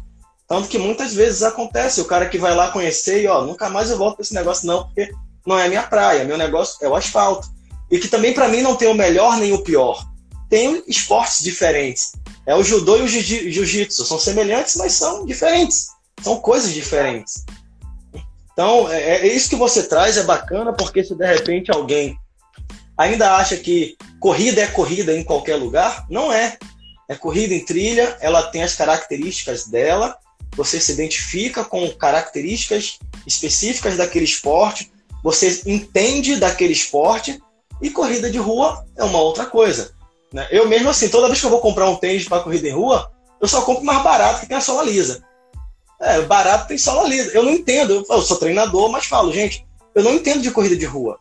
Tanto que muitas vezes acontece, o cara que vai lá conhecer e ó, nunca mais eu volto para esse negócio não, porque não é minha praia, meu negócio é o asfalto. E que também para mim não tem o melhor nem o pior. Tem esportes diferentes. É o judô e o jiu-jitsu, são semelhantes, mas são diferentes. São coisas diferentes. Então, é, é, isso que você traz é bacana, porque se de repente alguém ainda acha que corrida é corrida em qualquer lugar, não é. É corrida em trilha, ela tem as características dela, você se identifica com características específicas daquele esporte, você entende daquele esporte, e corrida de rua é uma outra coisa. Né? Eu mesmo assim, toda vez que eu vou comprar um tênis para corrida em rua, eu só compro mais barato que tem a sola lisa. É, barato tem sola lisa. Eu não entendo. Eu sou treinador, mas falo, gente, eu não entendo de corrida de rua.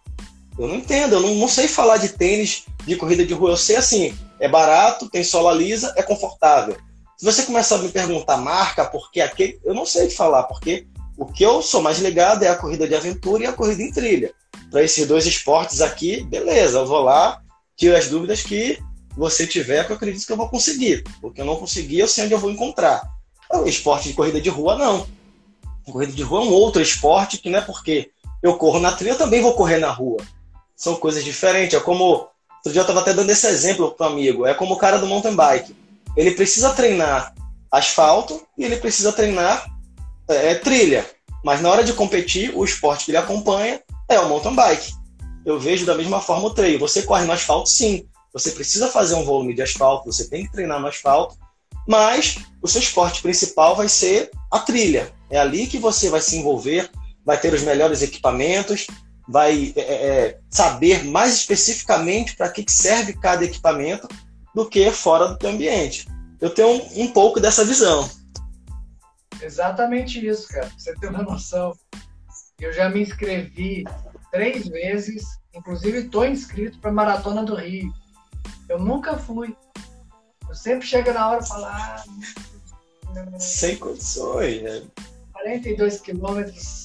Eu não entendo, eu não, não sei falar de tênis de corrida de rua. Eu sei assim, é barato, tem sola lisa, é confortável. Se você começar a me perguntar marca, porque aquele, eu não sei te falar, porque o que eu sou mais ligado é a corrida de aventura e a corrida em trilha. Para esses dois esportes aqui, beleza, eu vou lá, tiro as dúvidas que você tiver, que eu acredito que eu vou conseguir. Porque eu não conseguir, eu sei onde eu vou encontrar. O esporte de corrida de rua, não. Corrida de rua é um outro esporte que não é porque eu corro na trilha, eu também vou correr na rua. São coisas diferentes. É como. Outro dia eu estava até dando esse exemplo para o amigo. É como o cara do mountain bike. Ele precisa treinar asfalto e ele precisa treinar é, é, trilha. Mas na hora de competir, o esporte que ele acompanha é o mountain bike. Eu vejo da mesma forma o treino. Você corre no asfalto, sim. Você precisa fazer um volume de asfalto, você tem que treinar no asfalto, mas o seu esporte principal vai ser a trilha. É ali que você vai se envolver, vai ter os melhores equipamentos, vai é, é, é saber mais especificamente para que serve cada equipamento do que fora do teu ambiente. Eu tenho um, um pouco dessa visão. Exatamente isso, cara. Você tem uma noção. Eu já me inscrevi três vezes, inclusive estou inscrito para a Maratona do Rio. Eu nunca fui. Eu sempre chego na hora e falo, ah, sem condições, né? 42 quilômetros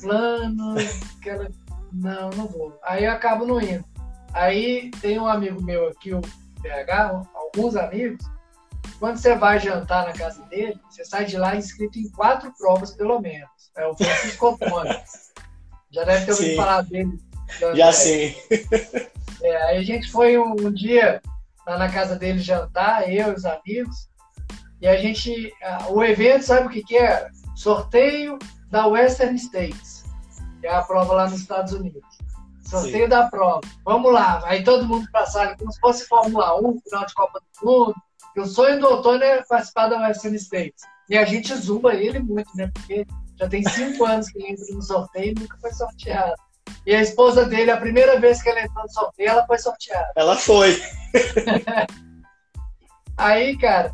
plano, aquela... não, não vou. Aí eu acabo não indo. Aí tem um amigo meu aqui, o BH, alguns amigos, quando você vai jantar na casa dele, você sai de lá inscrito em quatro provas, pelo menos. É o Francisco Ottoni. Já deve ter ouvido falar dele. Já sim. É, aí a gente foi um, um dia lá na casa dele jantar, eu e os amigos, e a gente, o evento, sabe o que, que era? Sorteio da Western States, que é a prova lá nos Estados Unidos. Sorteio Sim. da prova. Vamos lá, aí todo mundo para a sala, como se fosse Fórmula 1, final de Copa do Mundo. o sonho do outono é participar da Western States. E a gente zumba ele muito, né? Porque já tem cinco anos que ele entra no sorteio e nunca foi sorteado. E a esposa dele, a primeira vez que ela entrou no sorteio, ela foi sorteada. Ela foi. Aí, cara,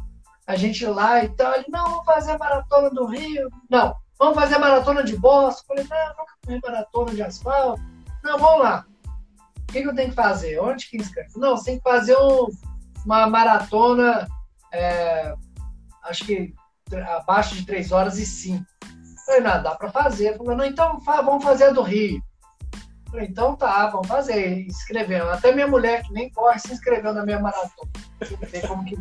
a gente lá e tal, ele, não, vamos fazer a maratona do Rio. Não, vamos fazer maratona de Boston. Eu falei, não, nunca fui maratona de asfalto. Não, vamos lá. O que, que eu tenho que fazer? Onde que inscreve? Não, você tem que fazer um, uma maratona, é, acho que abaixo de 3 horas e 5. Falei, não, dá para fazer. Falei, não, então vamos fazer a do Rio. Falei, então tá, vamos fazer. Inscreveu. Até minha mulher, que nem corre, se inscreveu na minha maratona. Ver como que,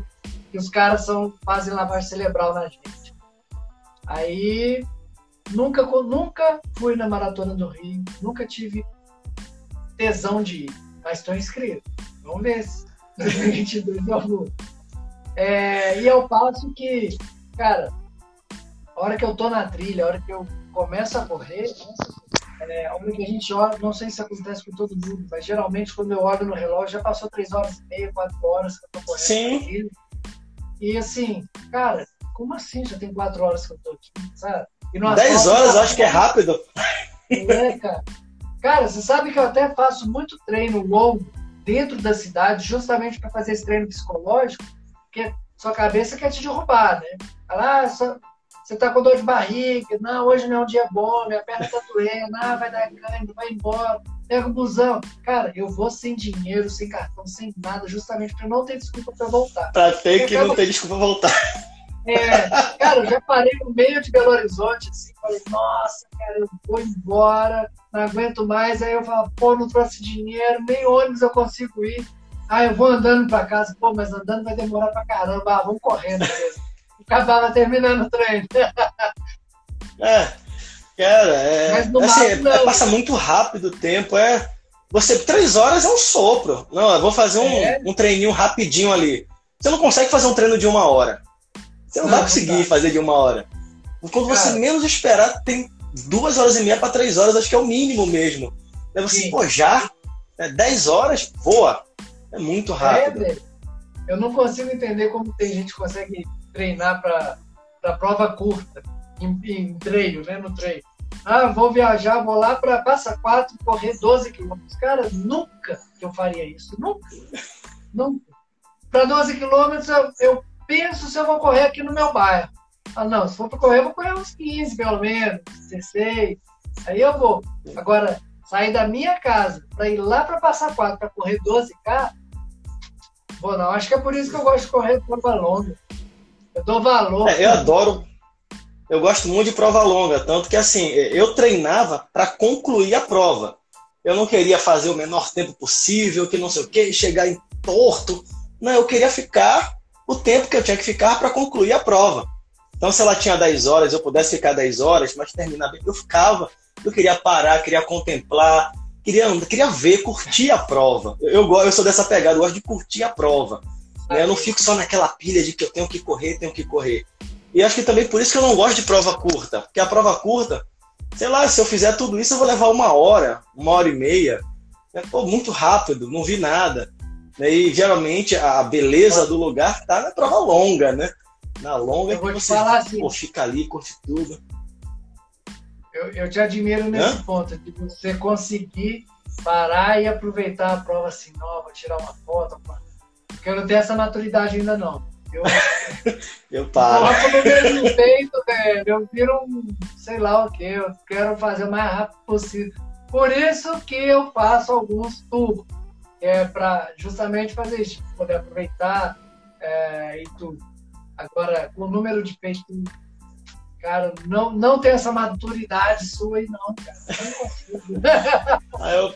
que, os caras são, fazem lavagem cerebral na gente. Aí, nunca, nunca fui na maratona do Rio, nunca tive tesão de ir, mas estou inscrito. Vamos ver se 2022 eu vou. É, e eu passo que, cara, a hora que eu tô na trilha, a hora que eu começo a correr, é, a hora que a gente olha, não sei se acontece com todo mundo, mas geralmente quando eu olho no relógio já passou três horas e meia, quatro horas que eu tô correndo. Sim. E assim, cara, como assim já tem quatro horas que eu tô aqui, sabe? E Dez horas eu acho que é rápido. É, cara. Cara, você sabe que eu até faço muito treino longo dentro da cidade, justamente para fazer esse treino psicológico, porque sua cabeça quer te derrubar, né? Falar, ah, só, você tá com dor de barriga, não, hoje não é um dia bom, minha perna tá doendo, ah, vai dar cãibra, vai embora, pega o busão. Cara, eu vou sem dinheiro, sem cartão, sem nada, justamente para não ter desculpa para voltar. Pra ter que não ter desculpa pra voltar. É, cara, eu já parei no meio de Belo Horizonte, assim, falei, nossa, cara, eu vou embora, não aguento mais. Aí eu falo, pô, não trouxe dinheiro, nem ônibus eu consigo ir. Aí eu vou andando para casa, pô, mas andando vai demorar pra caramba, ah, vamos correndo mesmo acabava terminando o treino. é, cara, é, assim, é, passa muito rápido o tempo, é. Você, três horas é um sopro. Não, eu vou fazer um, é. um treininho rapidinho ali. Você não consegue fazer um treino de uma hora. Você não, não vai conseguir não fazer de uma hora. Quando você menos esperar, tem duas horas e meia para três horas, acho que é o mínimo mesmo. É você, Sim. pô, já? É, dez horas, voa. É muito é, rápido. É, eu não consigo entender como tem gente que consegue treinar para prova curta, em, em treino, né? No treino. Ah, vou viajar, vou lá para Passa Quatro correr 12 quilômetros. Cara, nunca que eu faria isso. Nunca. Nunca. Para 12 quilômetros, eu, eu, penso se eu vou correr aqui no meu bairro. Ah, não, se for para correr, eu vou correr uns 15 pelo menos, 16. Aí eu vou. Agora, sair da minha casa para ir lá para Passa Quatro para correr 12K, bom, não. Acho que é por isso que eu gosto de correr prova longa. Eu dou valor. É, eu adoro. Eu gosto muito de prova longa, tanto que assim, eu treinava para concluir a prova. Eu não queria fazer o menor tempo possível, que não sei o que, chegar em torto. Não, eu queria ficar o tempo que eu tinha que ficar para concluir a prova. Então, se ela tinha 10 horas, eu pudesse ficar 10 horas, mas terminar bem, eu ficava. Eu queria parar, queria contemplar, queria, queria ver, curtir a prova. Eu, eu, eu sou dessa pegada, eu gosto de curtir a prova. Né? Eu não fico só naquela pilha de que eu tenho que correr, tenho que correr. E acho que também por isso que eu não gosto de prova curta. Porque a prova curta, sei lá, se eu fizer tudo isso, eu vou levar uma hora, uma hora e meia. É, pô, muito rápido, não vi nada. Né? E geralmente a beleza do lugar está na prova longa, né? Na longa que você assim, pô, fica ali, curte tudo. Eu, eu te admiro nesse Hã? ponto, de você conseguir parar e aproveitar a prova assim, não, vou tirar uma foto, porque eu não tenho essa maturidade ainda não. Eu, eu paro. Eu coloco no mesmo peito, velho. Eu viro um, sei lá o que. Eu quero fazer o mais rápido possível. Por isso que eu faço alguns tubos. É para justamente fazer isso, poder aproveitar é, e tudo. Agora, o número de peito, cara, não, não tem essa maturidade sua aí, não, cara. Não consigo. ah, eu,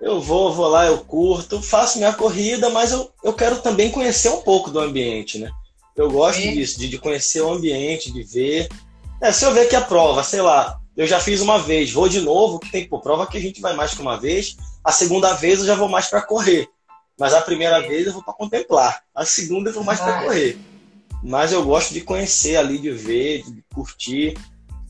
eu vou, vou lá, eu curto, faço minha corrida, mas eu, eu quero também conhecer um pouco do ambiente, né? Eu gosto Sim. disso, de, de conhecer o ambiente, de ver. É, se eu ver que a prova, sei lá, eu já fiz uma vez, vou de novo, que tem pô, prova que a gente vai mais que uma vez. A segunda vez eu já vou mais para correr. Mas a primeira vez eu vou para contemplar. A segunda eu vou mais para correr. Mas eu gosto de conhecer ali, de ver, de curtir.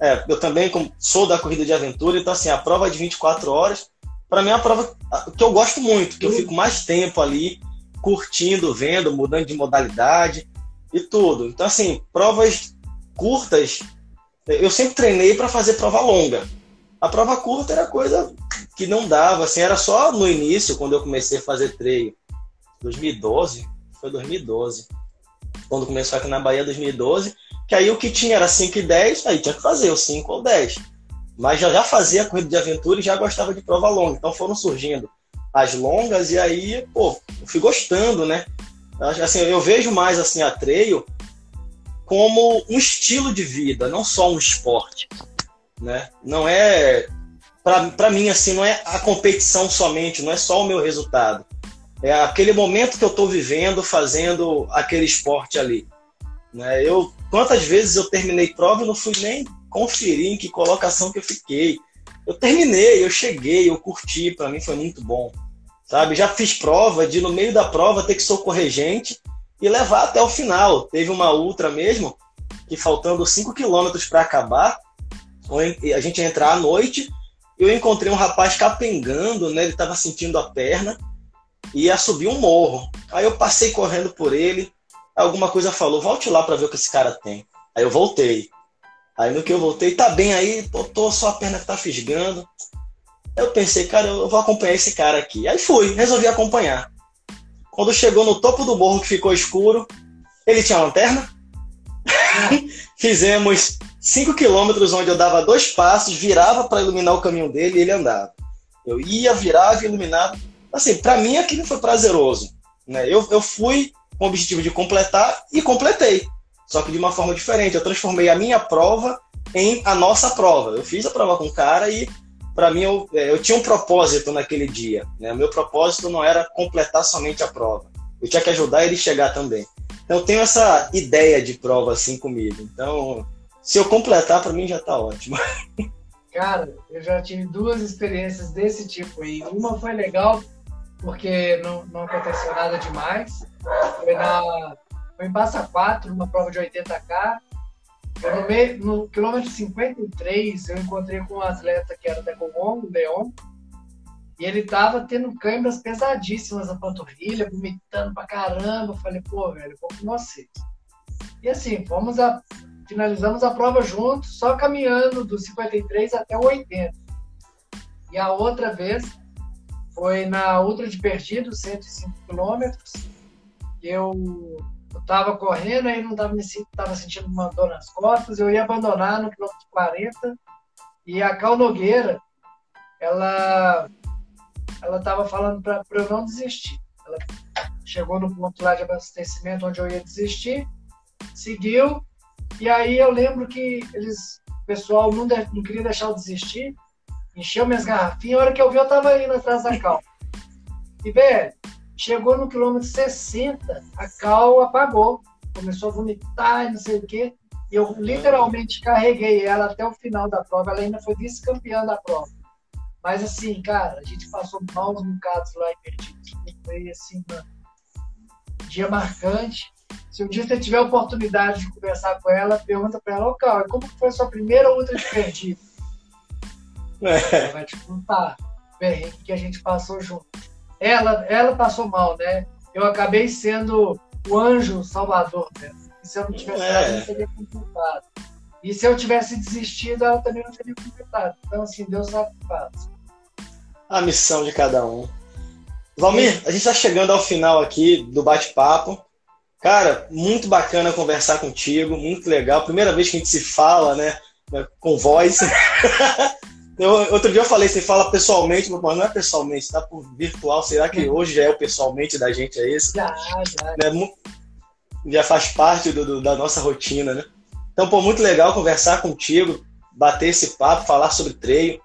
É, eu também sou da corrida de aventura, então assim, a prova é de 24 horas, para mim é uma prova que eu gosto muito, que eu fico mais tempo ali curtindo, vendo, mudando de modalidade e tudo. Então, assim, provas curtas, eu sempre treinei para fazer prova longa. A prova curta era coisa que não dava, assim, era só no início, quando eu comecei a fazer treino, 2012, foi 2012, quando começou aqui na Bahia, 2012, que aí o que tinha era 5 e 10, aí tinha que fazer o 5 ou 10. Mas já, já fazia corrida de aventura e já gostava de prova longa, então foram surgindo as longas e aí, pô, eu fui gostando, né? Assim, eu vejo mais assim a trail como um estilo de vida, não só um esporte, né? Não é para mim assim, não é a competição somente, não é só o meu resultado. É aquele momento que eu estou vivendo fazendo aquele esporte ali. Né? Eu quantas vezes eu terminei prova e não fui nem conferir em que colocação que eu fiquei. Eu terminei, eu cheguei, eu curti, para mim foi muito bom. Sabe? Já fiz prova de no meio da prova ter que socorrer gente e levar até o final. Teve uma ultra mesmo que faltando 5 quilômetros para acabar, a gente ia entrar à noite, eu encontrei um rapaz capengando, né? Ele estava sentindo a perna e ia subir um morro. Aí eu passei correndo por ele, alguma coisa falou, volte lá para ver o que esse cara tem. Aí eu voltei. Aí no que eu voltei, tá bem aí, tô, só a perna que tá fisgando. Eu pensei, cara, eu vou acompanhar esse cara aqui. Aí fui, resolvi acompanhar. Quando chegou no topo do morro que ficou escuro, ele tinha lanterna. Fizemos 5 quilômetros onde eu dava dois passos, virava para iluminar o caminho dele e ele andava. Eu ia, virava e iluminava. Assim, para mim aquilo foi prazeroso. Né? Eu, eu fui com o objetivo de completar e completei. Só que de uma forma diferente. Eu transformei a minha prova em a nossa prova. Eu fiz a prova com o cara e para mim, eu, é, eu tinha um propósito naquele dia. Né? O meu propósito não era completar somente a prova. Eu tinha que ajudar ele a chegar também. Então, eu tenho essa ideia de prova assim comigo. Então, se eu completar, para mim já está ótimo. Cara, eu já tive duas experiências desse tipo aí. Uma foi legal, porque não, não aconteceu nada demais. Foi, na, foi em Passa 4, uma prova de 80K. No, meio, no quilômetro 53, eu encontrei com um atleta que era da Comon, o Leon, e ele tava tendo câimbras pesadíssimas na panturrilha, vomitando pra caramba. Eu falei, pô, velho, vou com você. E assim, fomos a, finalizamos a prova juntos, só caminhando do 53 até o 80. E a outra vez foi na Ultra de Perdido, 105 quilômetros. Eu tava correndo, aí não tava me tava sentindo uma dor nas costas, eu ia abandonar no quilômetro 40 e a Cal Nogueira, ela ela tava falando para eu não desistir. Ela chegou no ponto lá de abastecimento onde eu ia desistir, seguiu, e aí eu lembro que eles, o pessoal não, de, não queria deixar eu desistir, encheu minhas garrafinhas, a hora que eu vi eu tava indo atrás da Cal. E, velho, Chegou no quilômetro 60, a Cal apagou, começou a vomitar e não sei o quê. Eu literalmente carreguei ela até o final da prova. Ela ainda foi vice-campeã da prova. Mas assim, cara, a gente passou maus bocados lá em Perdido. Foi assim, um dia marcante. Se um dia você tiver a oportunidade de conversar com ela, pergunta para ela, ô Cal, como foi a sua primeira outra de Perdido? É. Ela vai te contar bem o que a gente passou junto ela, ela passou mal, né? Eu acabei sendo o anjo salvador dela. E se eu não tivesse é. ela, não teria completado. E se eu tivesse desistido, ela também não teria completado. Então, assim, Deus sabe o que faz. A missão de cada um. Valmir, a gente está chegando ao final aqui do bate-papo. Cara, muito bacana conversar contigo, muito legal. Primeira vez que a gente se fala, né? Com voz. Eu, outro dia eu falei, você fala pessoalmente, mas não é pessoalmente, tá por virtual. Será que hoje já é o pessoalmente da gente, é isso? Já, já. Né? Já faz parte do, do, da nossa rotina, né? Então, pô, muito legal conversar contigo, bater esse papo, falar sobre treino,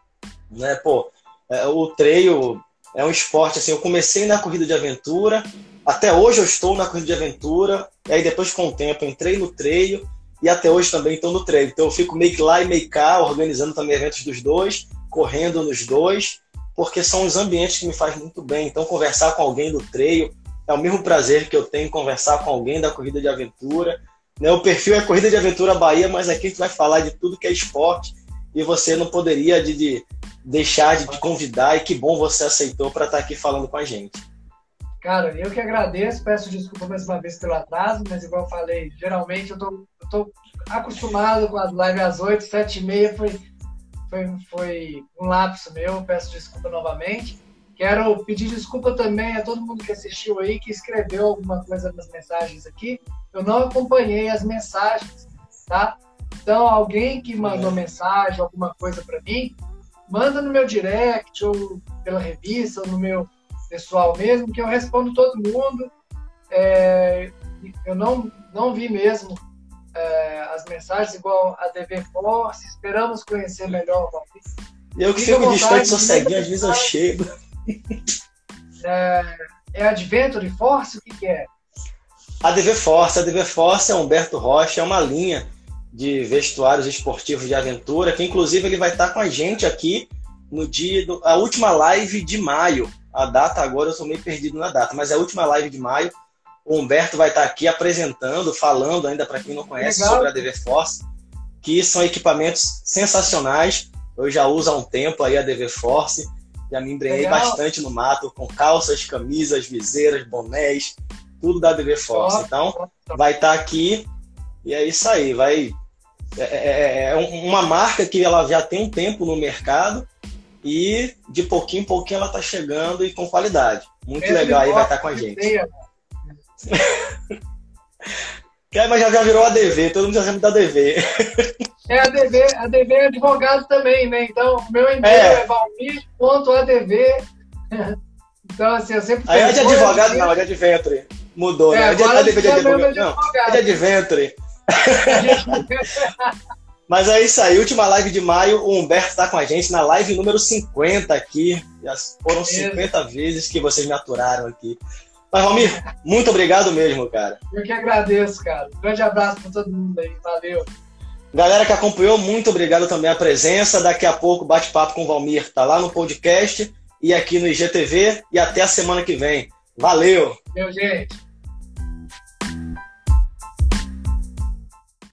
né? Pô, é, o treino é um esporte, assim, eu comecei na corrida de aventura, até hoje eu estou na corrida de aventura, e aí depois com o tempo entrei no treino, e até hoje também estou no treino. Então eu fico meio que lá e meio cá, organizando também eventos dos dois, correndo nos dois, porque são os ambientes que me fazem muito bem. Então conversar com alguém do treino é o mesmo prazer que eu tenho conversar com alguém da corrida de aventura. Né? O perfil é Corrida de Aventura Bahia, mas aqui a gente vai falar de tudo que é esporte e você não poderia de, de deixar de te convidar e que bom você aceitou para estar aqui falando com a gente. Cara, eu que agradeço, peço desculpa mais uma vez pelo atraso, mas igual eu falei, geralmente eu tô, eu tô acostumado com as lives às 8, 7 e meia, foi foi, foi um lapso meu, peço desculpa novamente. Quero pedir desculpa também a todo mundo que assistiu aí, que escreveu alguma coisa nas mensagens aqui. Eu não acompanhei as mensagens, tá? Então, alguém que mandou mensagem, alguma coisa para mim, manda no meu direct ou pela revista, ou no meu pessoal mesmo, que eu respondo todo mundo. É, eu não, não vi mesmo é, as mensagens igual a DV Force, esperamos conhecer melhor o Valdir. Eu que fico distante, sou ceguinho, às vezes eu chego. É, é Adventure Force? O que, que é? A DV Force. A DV Force é Humberto Rocha, é uma linha de vestuários esportivos de aventura, que inclusive ele vai estar com a gente aqui no dia do, a última live de maio. A data agora eu sou meio perdido na data, mas é a última live de maio. O Humberto vai estar aqui apresentando, falando ainda para quem não conhece Legal. sobre a DV Force, que são equipamentos sensacionais. Eu já uso há um tempo aí a DV Force. Já me embrenhei Legal. bastante no mato com calças, camisas, viseiras, bonés, tudo da DV Force. Então, vai estar aqui e é isso aí. Vai é, é, é, uma marca que ela já tem um tempo no mercado e de pouquinho em pouquinho ela está chegando e com qualidade. Muito legal aí, vai estar com a gente. É, mas já, já virou ADV, todo mundo já sabe da ADV. É, ADV, ADV é advogado também, né? Então, meu e-mail é, é valmir.adv. Então, assim, eu sempre. Aí é de advogado, não, é de adventure. Mudou, é, né? É de ADV de advogado. Não, é de adventure. Mas é isso aí, última live de maio, o Humberto está com a gente na live número 50 aqui. Já foram 50 vezes que vocês me aturaram aqui. Mas, Romir, muito obrigado mesmo, cara. Eu que agradeço, cara. Um grande abraço para todo mundo aí. Valeu. Galera que acompanhou, muito obrigado também a presença. Daqui a pouco, bate-papo com o Valmir tá lá no podcast e aqui no IGTV. E até a semana que vem. Valeu! Meu gente.